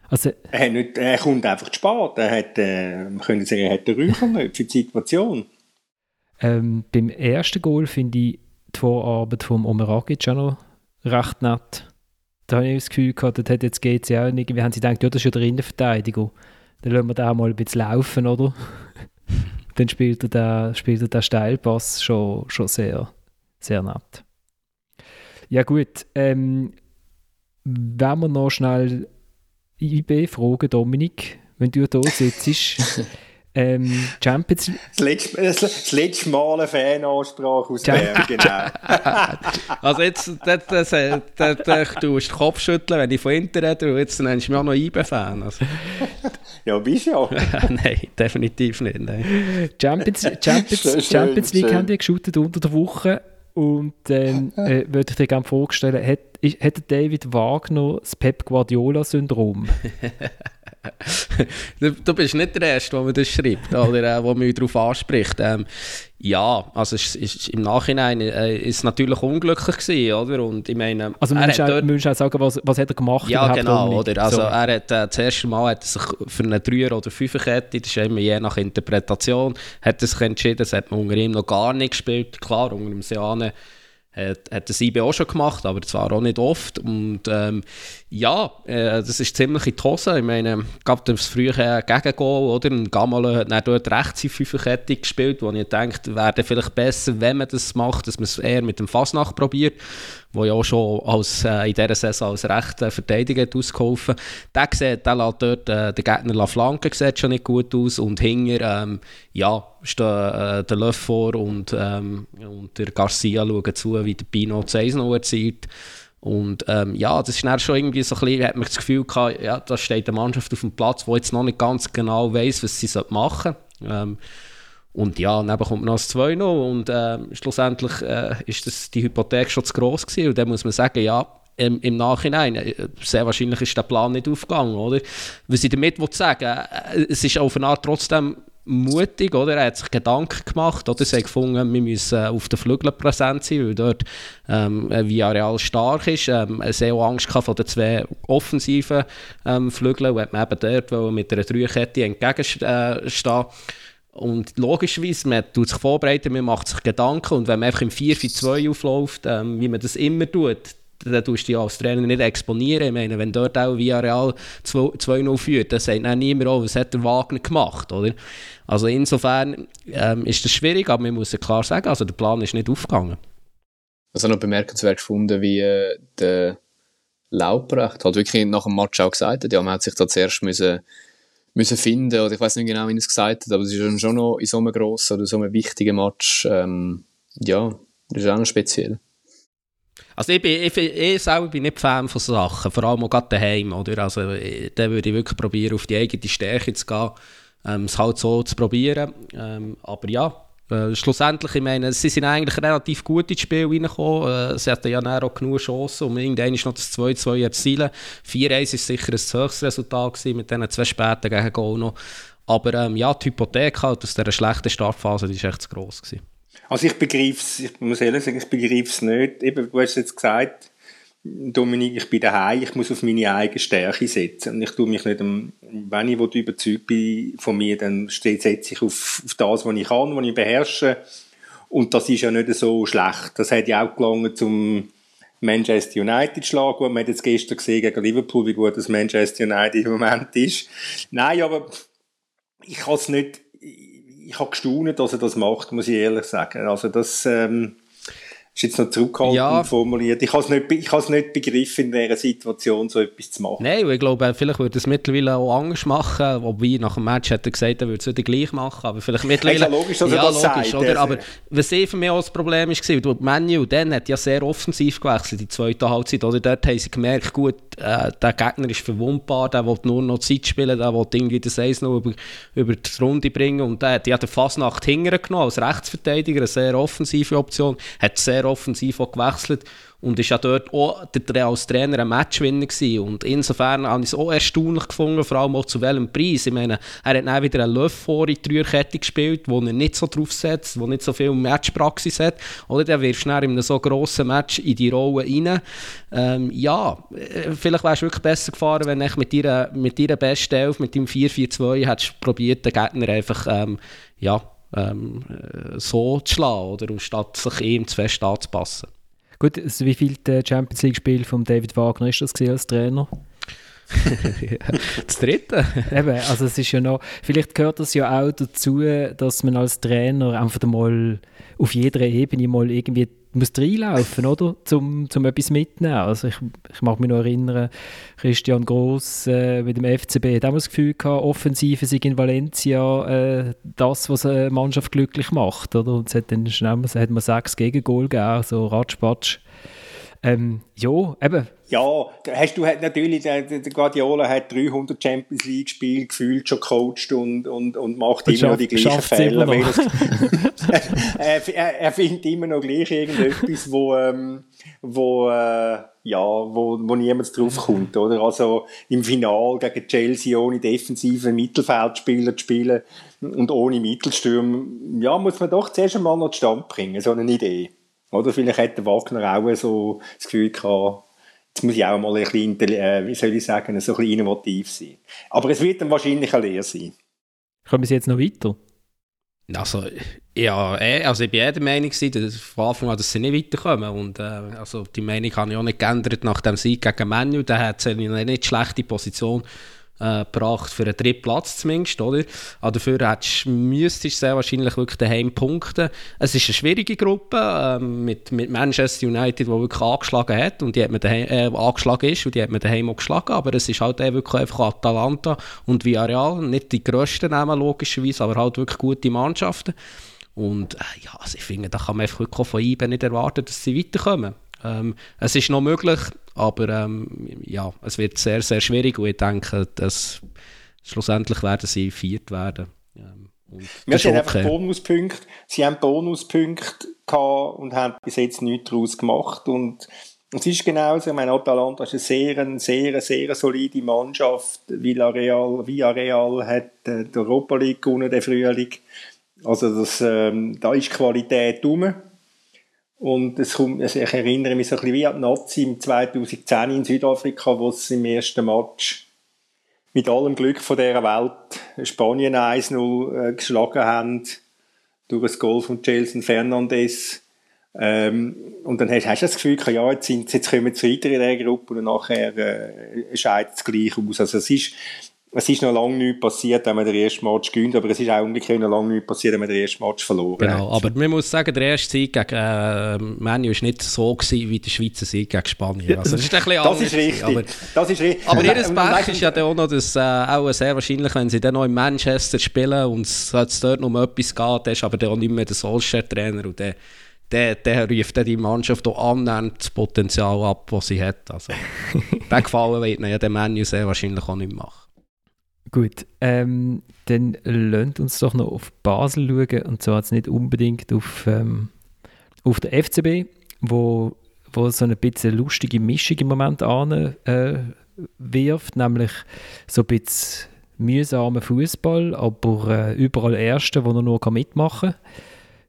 Also Er, hat nicht, er kommt einfach zu spät. Er hat, äh, man könnte sagen, er hat den Räucher nicht für die Situation. Ähm, beim ersten Goal finde ich die Vorarbeit vom Omeragic auch noch recht nett. Da habe ich das Gefühl gehabt, das hat jetzt GC auch nicht. Wir haben sie gedacht, ja, das ist ja der Innenverteidiger. Dann lassen wir auch mal ein bisschen laufen, oder? Dann spielt er den, spielt er den Steilpass schon, schon sehr, sehr nett. Ja gut, ähm, wenn wir noch schnell IB fragen, Dominik, wenn du da sitzt, ähm, Champions Das letzte, das, das letzte Mal eine Fanansprache aus Ja. Bern, genau. Also jetzt, das, das, das, du musst den Kopf schütteln, wenn ich von Inter rede, und jetzt nennst du mich auch noch IB-Fan. Also, Ja, bist ja. nein, definitiv nicht. Nein. Champions, Champions, Schön, Champions League schön. haben die geshootet unter der Woche und ähm, äh, würde ich dir gerne vorstellen, hat, ist- hat David Wagner das Pep Guardiola-Syndrom? Du, du bist nicht der Erste, der mir das schreibt, oder äh, der mich darauf anspricht. Ähm, ja, also ist, ist, im Nachhinein äh, ist es natürlich unglücklich gewesen, oder? Und ich meine, Also er hat auch, dort- auch sagen, was, was hat er gemacht Ja, genau, oder? Also So. er hat äh, das erste Mal hat er sich für eine Dreier- oder Fünferkette, das ist immer je nach Interpretation, hat er sich entschieden, das hat man unter ihm noch gar nicht gespielt. Klar, unter dem Seane hat, hat das IB auch schon gemacht, aber zwar auch nicht oft. Und ähm, ja, äh, das ist ziemlich in die Hose. Ich meine, gab das frühe Gegengol, oder? Und Gamal hat dann dort rechts in Fünferkette gespielt, wo ich denke, wäre vielleicht besser, wenn man das macht, dass man es eher mit dem Fasnacht probiert, wo ja auch schon als, äh, in dieser Saison als rechter Verteidiger hat ausgeholfen Der sieht, der lässt dort äh, den Gegner la flanken, sieht schon nicht gut aus und hinter, ähm, ja, stehen äh, der Löff vor und, ähm, und der Garcia schauen zu, wie der Pino das 1 noch erzielt. Und ähm, ja, das ist dann schon irgendwie so ein bisschen, hat man das Gefühl gehabt, ja, da steht eine Mannschaft auf dem Platz, die jetzt noch nicht ganz genau weiß, was sie machen sollte. Ähm, und ja, dann bekommt man das 2 noch und ähm, schlussendlich äh, ist das, die Hypothek schon zu gross gewesen und dann muss man sagen, ja, im, im Nachhinein, äh, sehr wahrscheinlich ist der Plan nicht aufgegangen, oder? Was ich damit will sagen, äh, es ist auf eine Art trotzdem mutig, oder? Er hat sich Gedanken gemacht, oder? Er hat gefunden, wir müssen auf den Flügeln präsent sein, weil dort ähm, Villarreal stark ist. Ähm, hatte auch Angst vor den zwei offensiven ähm, Flügeln und man eben dort mit einer Dreikette entgegenstehen äh, und logischerweise, man tut sich vorbereiten, man macht sich Gedanken und wenn man einfach im 4-4-2 aufläuft, ähm, wie man das immer tut, dann tust du dich als Trainer nicht exponieren. Ich meine, wenn dort auch Villarreal 2-0 führt, dann sagt dann niemand, oh, was hat der Wagner gemacht, oder? Also insofern ähm, ist das schwierig, aber man muss klar sagen, also der Plan ist nicht aufgegangen. Also noch bemerkenswert gefunden, wie äh, der Lauprecht halt wirklich nach dem Match auch gesagt hat, ja, man hat sich da zuerst müssen, müssen finden, oder ich weiß nicht genau, wie er es gesagt hat, aber es ist schon noch in so einem grossen oder so einem wichtigen Match, ähm, ja, das ist auch noch speziell. Also ich, bin, ich, ich selber bin nicht Fan von Sachen, vor allem auch gerade daheim, oder? Also da würde ich wirklich probieren, auf die eigene Stärke zu gehen, ähm, es halt so zu probieren. Ähm, aber ja, äh, schlussendlich, ich meine, sie sind eigentlich relativ gut ins Spiel reingekommen. Äh, sie hatten ja auch genug Chancen, um irgendwann noch das 2-2 zu erzielen. 4-1 war sicher ein höchstes Resultat gewesen, mit diesen zwei späten gegen Goal noch. Aber ähm, ja, die Hypothek halt aus dieser schlechten Startphase, die war echt zu gross. Gewesen. Also ich begreife es, ich muss ehrlich sagen, ich begreife es nicht. Eben, du hast jetzt gesagt, Dominik, ich bin daheim, ich muss auf meine eigene Stärke setzen. Und ich tue mich nicht, wenn ich überzeugt bin von mir, dann setze ich auf, auf das, was ich kann, was ich beherrsche. Und das ist ja nicht so schlecht. Das hat ja auch gelangen zum Manchester United schlagen. Man hat jetzt gestern gesehen gegen Liverpool, wie gut das Manchester United im Moment ist. Nein, aber ich kann es nicht, ich habe gestaunt, dass er das macht, muss ich ehrlich sagen. Also das ähm, ist jetzt noch zurückhaltend ja. formuliert. Ich habe es nicht, ich es nicht begriffen, in dieser Situation so etwas zu machen. Nein, ich glaube, vielleicht würde es mittlerweile auch anders machen, wobei nach dem Match hat er gesagt, er würde es wieder gleich machen, aber vielleicht mittlerweile... Ja, logisch, dass ja, er das logisch, sagt. Oder? Aber was eh für mich auch das Problem ist, war, Manu dann hat ja sehr offensiv gewechselt, die zweite Halbzeit, oder? Dort haben sie gemerkt, gut, äh, der Gegner ist verwundbar, der will nur noch Zeit spielen, der will irgendwie das Eis noch über, über die Runde bringen. Und der, hat den Fasnacht hingenommen als Rechtsverteidiger, eine sehr offensive Option, hat sehr offensiv auch gewechselt und ist ja dort auch der, als Trainer ein Matchwinner gewesen. Und insofern habe ich es auch erstaunlich gefunden, vor allem auch zu welchem Preis. Ich meine, er hat dann wieder einen Löff vor in die Dreierkette gespielt, wo er nicht so drauf setzt, wo nicht so viel Matchpraxis hat. Oder der wirft schnell in einem so grossen Match in die Rolle rein. Ähm, ja, äh, vielleicht wärst du wirklich besser gefahren, wenn du mit deiner, mit deiner besten Elf, mit deinem 4-4-2, hättest probiert, den Gegner einfach, ähm, ja, ähm, äh, so zu schlagen, oder? Anstatt sich ihm zu fest anzupassen. Gut, also wie viel Champions League-Spiel von David Wagner ist das als Trainer? das dritte. Eben, also es ist ja noch, vielleicht gehört das ja auch dazu, dass man als Trainer einfach mal auf jeder Ebene mal irgendwie muss reinlaufen, oder? Zum, zum etwas mitnehmen. Also ich, ich mag mich noch erinnern, Christian Gross äh, mit dem FCB hat auch das Gefühl gehabt, Offensive sei in Valencia äh, das, was eine Mannschaft glücklich macht, oder? Und es hat dann schnell, hat man sechs Gegengol gegeben, so Ratschpatsch. Ähm, ja, eben. Ja, hast du hat natürlich, der, der Guardiola hat 300 Champions League Spiele gefühlt schon coacht und, und, und macht und immer noch die gleichen Fälle. er, er, er findet immer noch gleich irgendetwas, wo, ähm, wo, äh, ja, wo, wo niemand drauf kommt, oder? Also, im Final gegen Chelsea ohne defensive Mittelfeldspieler zu spielen und ohne Mittelstürmer, ja, muss man doch zuerst einmal noch zustande bringen, so eine Idee. Oder vielleicht hätte Wagner auch so das Gefühl gehabt, jetzt muss ich auch mal ein bisschen, äh, wie soll ich sagen, so ein bisschen innovativ sein. Aber es wird dann wahrscheinlich eine Lehre sein. Kommen Sie jetzt noch weiter? Also, ja, eh, also ich war eh der Meinung, dass von Anfang an, dass sie nicht weiterkommen. Und äh, also die Meinung habe ich auch nicht geändert nach dem Sieg gegen Menu. Da hat sie eine nicht schlechte Position äh, gebracht, für einen dritten Platz zumindest, oder? Aber dafür müsstest du sehr wahrscheinlich wirklich daheim punkten. Es ist eine schwierige Gruppe äh, mit, mit Manchester United, die wirklich angeschlagen hat und die hat man daheim, äh, angeschlagen ist und die hat man daheim auch geschlagen, aber es ist halt wirklich einfach Atalanta und Villarreal, nicht die grössten Namen logischerweise, aber halt wirklich gute Mannschaften. Und äh, ja, also ich finde, da kann man einfach wirklich von IBE nicht erwarten, dass sie weiterkommen. Ähm, es ist noch möglich, aber ähm, ja, es wird sehr, sehr schwierig und ich denke, dass schlussendlich werden sie viert werden. Ähm, Wir haben einfach Bonuspunkte. Sie haben Bonuspunkte gehabt und haben bis jetzt nichts daraus gemacht und es ist genauso, ich meine, Atalanta ist eine sehr, sehr, sehr solide Mannschaft. Villarreal, Villarreal hat äh, die Europa League gewonnen, der Frühling. Also das, ähm, da ist Qualität rum. Und es kommt, also ich erinnere mich so ein bisschen wie an die Nazi im 2010 in Südafrika, wo sie im ersten Match mit allem Glück von dieser Welt Spanien 1-0 äh, geschlagen haben durch das Goal von Jelson Fernandes. Ähm, und dann hast, hast du das Gefühl, ja, jetzt, sind, jetzt kommen wir weiter in dieser Gruppe und nachher äh, scheidet es gleich aus. Also es ist, es ist noch lange nichts passiert, wenn man den ersten Match gewinnt, aber es ist auch umgekehrt noch lange nichts passiert, wenn man den ersten Match verloren genau, hat. aber man muss sagen, der erste Sieg gegen äh, Manu war nicht so gewesen, wie der Schweizer Sieg gegen Spanien. Also, das ist, ein bisschen das ist richtig. Aber, das ist richtig. aber ihr Pech ist ja dann auch noch, dass äh, auch sehr wahrscheinlich, wenn sie dann noch in Manchester spielen und es dort noch um etwas geht, dann ist aber dann auch nicht mehr der Solskjaer-Trainer und der der, der ruft dann die Mannschaft auch annähernd das Potenzial ab, das sie hat. Also, den Gefallen wird ja der Menu sehr wahrscheinlich auch nicht machen. Gut, ähm, dann lasst uns doch noch auf Basel schauen und zwar jetzt nicht unbedingt auf, ähm, auf der FCB, wo, wo so eine bisschen lustige Mischung im Moment an äh, wirft, nämlich so ein bisschen mühsamer Fußball, aber äh, überall Erste, wo er nur mitmachen kann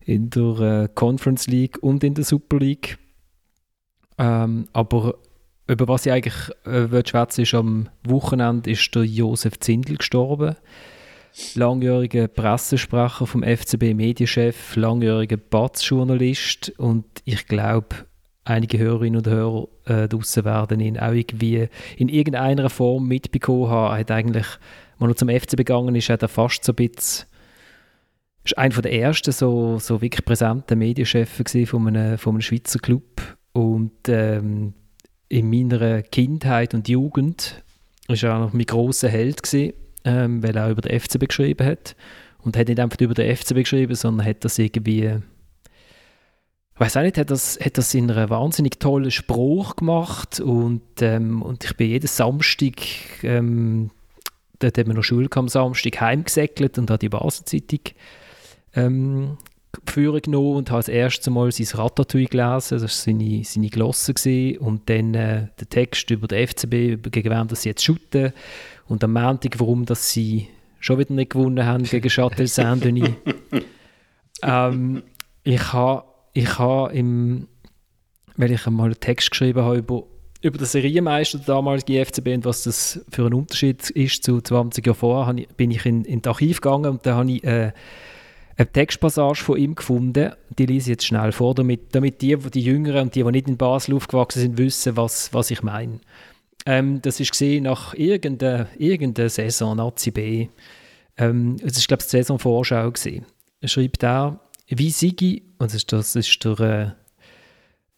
in der äh, Conference League und in der Super League. Ähm, aber über was ich eigentlich äh, schwätzen ist, am Wochenende ist der Josef Zindel gestorben. Langjähriger Pressesprecher vom FCB Medienchef, langjähriger Batz-Journalist und ich glaube, einige Hörerinnen und Hörer äh, draussen werden ihn auch irgendwie in irgendeiner Form mitbekommen haben. Er hat eigentlich, als er zum FCB gegangen ist, hat er fast so ein bisschen ist einer der ersten so, so wirklich präsenten Medienchefs von einem, von einem Schweizer Club. Und ähm, in meiner Kindheit und Jugend war er noch mein grosser Held, gewesen, ähm, weil er auch über den FCB geschrieben hat. Und hat nicht einfach über den FCB geschrieben, sondern hat das irgendwie, ich weiß auch nicht, hat das, hat das in einer wahnsinnig tollen Spruch gemacht. Und, ähm, und ich bin jeden Samstag, ähm, dort haben wir noch Schule am Samstag, heimgesäckelt und habe die Basel-Zeitung ähm, Führung genommen und habe das erste Mal sein Ratatouille gelesen, das war seine, seine Glosse gewesen. und dann äh, der Text über den FCB, gegen wen sie jetzt shooten und am Montag, warum dass sie schon wieder nicht gewonnen haben gegen Châtel Saint-Denis. ähm, ich habe ich ha im, weil ich einmal einen Text geschrieben habe über, über den Serienmeister der damaligen FCB und was das für ein Unterschied ist zu 20 Jahren vorher, bin ich in, in das Archiv gegangen und da habe ich äh, eine Textpassage von ihm gefunden, die lese ich jetzt schnell vor, damit, damit die, die Jüngeren und die, die nicht in Basel aufgewachsen sind, wissen, was, was ich meine. Ähm, das ist gesehen nach irgendeiner, irgendeiner Saison, Nazi B. Ähm, das ist, glaube ich, die Saisonvorschau gesehen. Er schreibt da, wie Sigi, und das ist, das ist der, äh,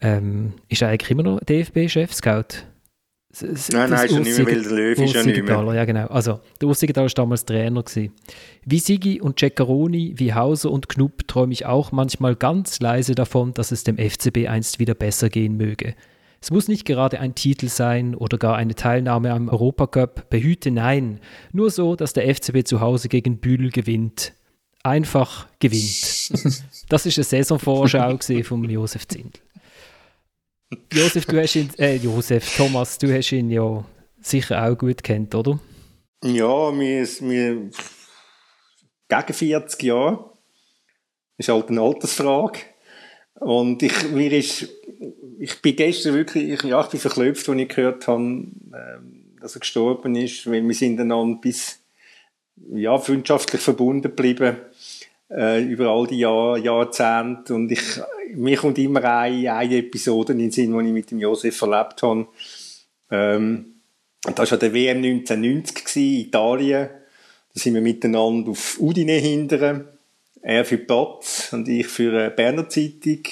ähm, ist eigentlich immer noch Nein, nein, ist ja nicht mehr, weil der Löw ist ja nicht mehr. Ja, genau. Also, der Ursigenthaler war damals Trainer. Gewesen. Wie Sigi und Ceccaroni, wie Hauser und Knupp träume ich auch manchmal ganz leise davon, dass es dem FCB einst wieder besser gehen möge. Es muss nicht gerade ein Titel sein oder gar eine Teilnahme am Europacup. Behüte nein. Nur so, dass der FCB zu Hause gegen Bühl gewinnt. Einfach gewinnt. das ist eine Saisonvorschau von Josef Zindl. Josef, du hast ihn, äh, Josef, Thomas, du hast ihn ja sicher auch gut kennt, oder? Ja, ist mir gegen 40 Jahre. Ist halt eine Altersfrage. Und ich, mir ist, ich bin gestern wirklich, ich, ja, ich bin verklopft, als ich gehört habe, ähm, dass er gestorben ist, weil wir sind dann bis, ja, freundschaftlich verbunden geblieben, äh, über all die Jahr, Jahrzehnte. Und ich, mir kommt immer eine, eine Episode in den Sinn, die ich mit dem Josef erlebt habe. Ähm, das war der WM 1990 in Italien. Da sind wir miteinander auf Udine hindern. Er für Platz und ich für eine Berner Zeitung.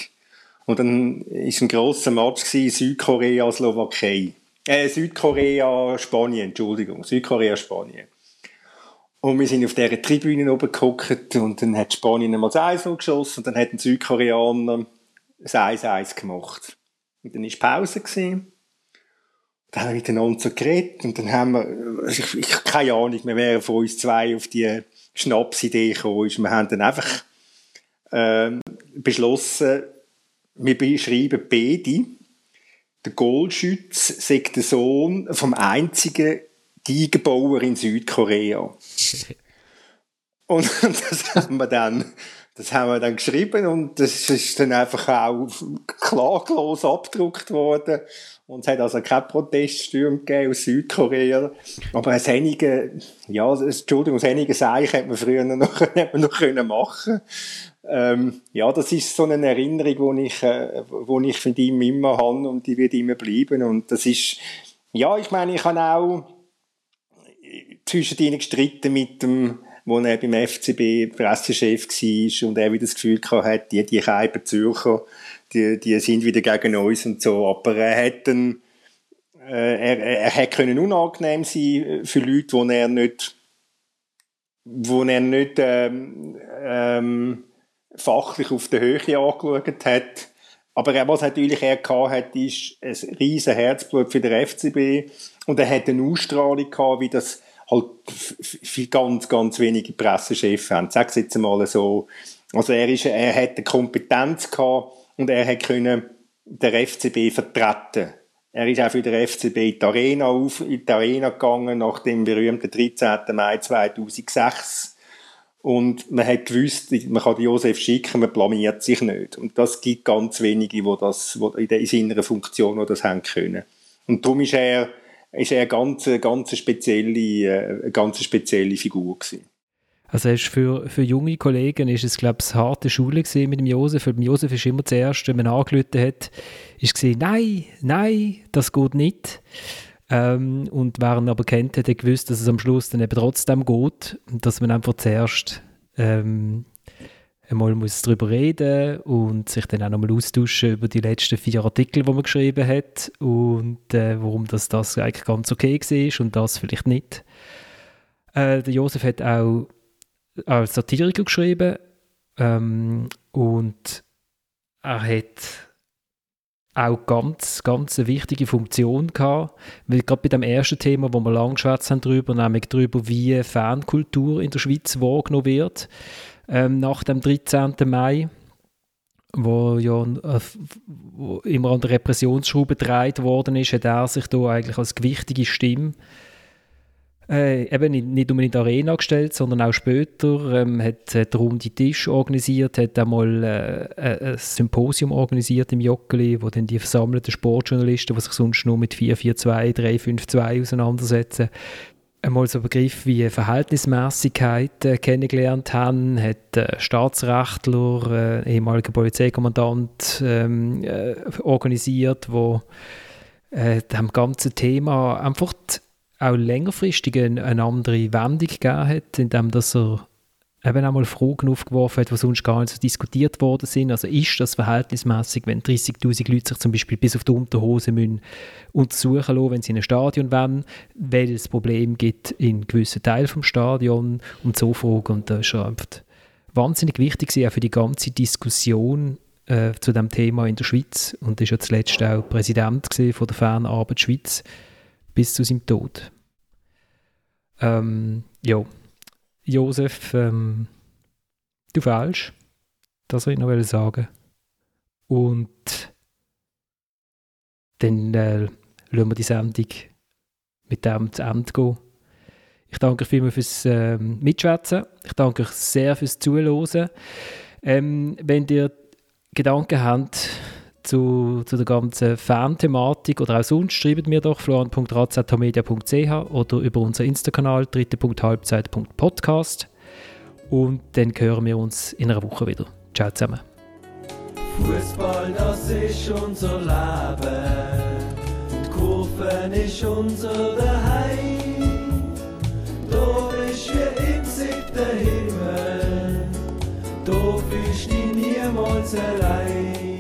Und dann war ein grosser Match Südkorea, Slowakei. Äh, Südkorea, Spanien, Entschuldigung. Südkorea, Spanien. Und wir sind auf dieser Tribüne oben gehockt und dann hat Spanien einmal das 1 geschossen und dann hat ein Südkoreaner das 1-1 gemacht. Und dann war Pause. Gewesen. Dann haben wir miteinander so geredet und dann haben wir, also ich, ich keine Ahnung, wir wären von uns zwei auf die Schnapsidee gekommen. Wir haben dann einfach ähm, beschlossen, wir beschreiben beide der Goldschütz sei der Sohn vom einzigen Tigerbauer in Südkorea. und das haben wir dann das haben wir dann geschrieben und das ist dann einfach auch klaglos abgedruckt worden. Und es hat also keinen Proteststurm gegeben aus Südkorea. Aber ein einige, ja, Entschuldigung, ein einige Seich hätte man früher noch, hätte man noch können machen ähm, Ja, das ist so eine Erinnerung, die ich, äh, wo ich von ihm immer habe und die wird immer bleiben. Und das ist, ja, ich meine, ich habe auch zwischen ihnen gestritten mit dem, wo er beim FCB Pressechef war und er wieder das Gefühl hatte, die, die Keiber Zürcher, die, die sind wieder gegen uns und so. Aber er hat dann, äh, er, er können unangenehm sein für Leute, wo er nicht, wo er nicht ähm, ähm, fachlich auf der Höhe angeschaut hat. Aber was natürlich er hat, ist ein riesen Herzblut für den FCB und er hat eine Ausstrahlung gehabt, wie das halt viel ganz, ganz wenige Pressechefs haben. Sag jetzt mal so. Also er, ist, er hat eine Kompetenz gehabt und er hat können den FCB vertreten. Er ist auch für den FCB in die Arena, auf, in die Arena gegangen nach dem berühmten 13. Mai 2006. Und man hat gewusst, man kann Josef schicken, man blamiert sich nicht. Und das gibt ganz wenige, die das, die in seiner Funktion, die das haben können. Und darum ist er, ist er eine ganz, ganz spezielle, äh, eine ganz spezielle Figur gewesen. Also ist für, für junge Kollegen ist es, glaube ich, eine harte Schule mit dem Josef. Für Josef ist immer zuerst, wenn man angerufen hat, ist gesehen, nein, nein, das geht nicht. Ähm, und wer ihn aber kennt, hat gewusst, dass es am Schluss dann eben trotzdem geht. Dass man einfach zuerst ähm, einmal muss darüber reden und sich dann auch nochmal austauschen über die letzten vier Artikel, die man geschrieben hat und äh, warum das, das eigentlich ganz okay war und das vielleicht nicht. Äh, der Josef hat auch als Satiriker geschrieben ähm, und er hat auch ganz, ganz eine wichtige Funktion gehabt, weil gerade bei dem ersten Thema, wo wir lang geschwätzt haben darüber, nämlich darüber, wie Fankultur in der Schweiz wahrgenommen wird, ähm, nach dem 13. Mai, wo ja äh, wo immer an der Repressionsschraube gedreht worden ist, hat er sich da eigentlich als gewichtige Stimme äh, eben nicht, nicht nur in der Arena gestellt, sondern auch später, ähm, hat, hat runde Tisch organisiert, hat einmal äh, ein Symposium organisiert im Joggeli, wo dann die versammelten Sportjournalisten, die sich sonst nur mit 442, 352 auseinandersetzen, einmal so Begriff wie Verhältnismäßigkeit äh, kennengelernt haben, hat äh, Staatsrechtler, äh, ehemaliger Polizeikommandant ähm, äh, organisiert, wo äh, dem ganzen Thema einfach auch längerfristig eine, eine andere Wendung gegeben hat, indem dass er eben einmal Fragen aufgeworfen hat, die sonst gar nicht so diskutiert worden sind. Also ist das verhältnismäßig, wenn 30'000 Leute sich zum Beispiel bis auf die Unterhose müssen untersuchen lassen, wenn sie in ein Stadion wollen, weil es Problem gibt in gewissen Teilen des Stadions und so Fragen. Und das ist wahnsinnig wichtig auch für die ganze Diskussion äh, zu dem Thema in der Schweiz und ist ja zuletzt auch Präsident von der Fernarbeit Schweiz bis zu seinem Tod. Ähm, ja, Josef, ähm, du fehlst. Das wollte ich noch sagen. Und dann äh, lassen wir die Sendung mit dem zu Ende gehen. Ich danke euch vielmals fürs äh, Mitschwätzen. Ich danke euch sehr fürs Zuhören. Ähm, wenn ihr Gedanken habt, zu, zu der ganzen Fan-Thematik oder auch sonst, schreibt mir doch florian.razatamedia.ch oder über unseren Insta-Kanal dritte.halbzeit.podcast und dann hören wir uns in einer Woche wieder. Ciao zusammen. Fußball, das ist unser Leben und Kurven ist unser Daheim. Da bist wie im siebten Himmel, da fühlst du niemals allein.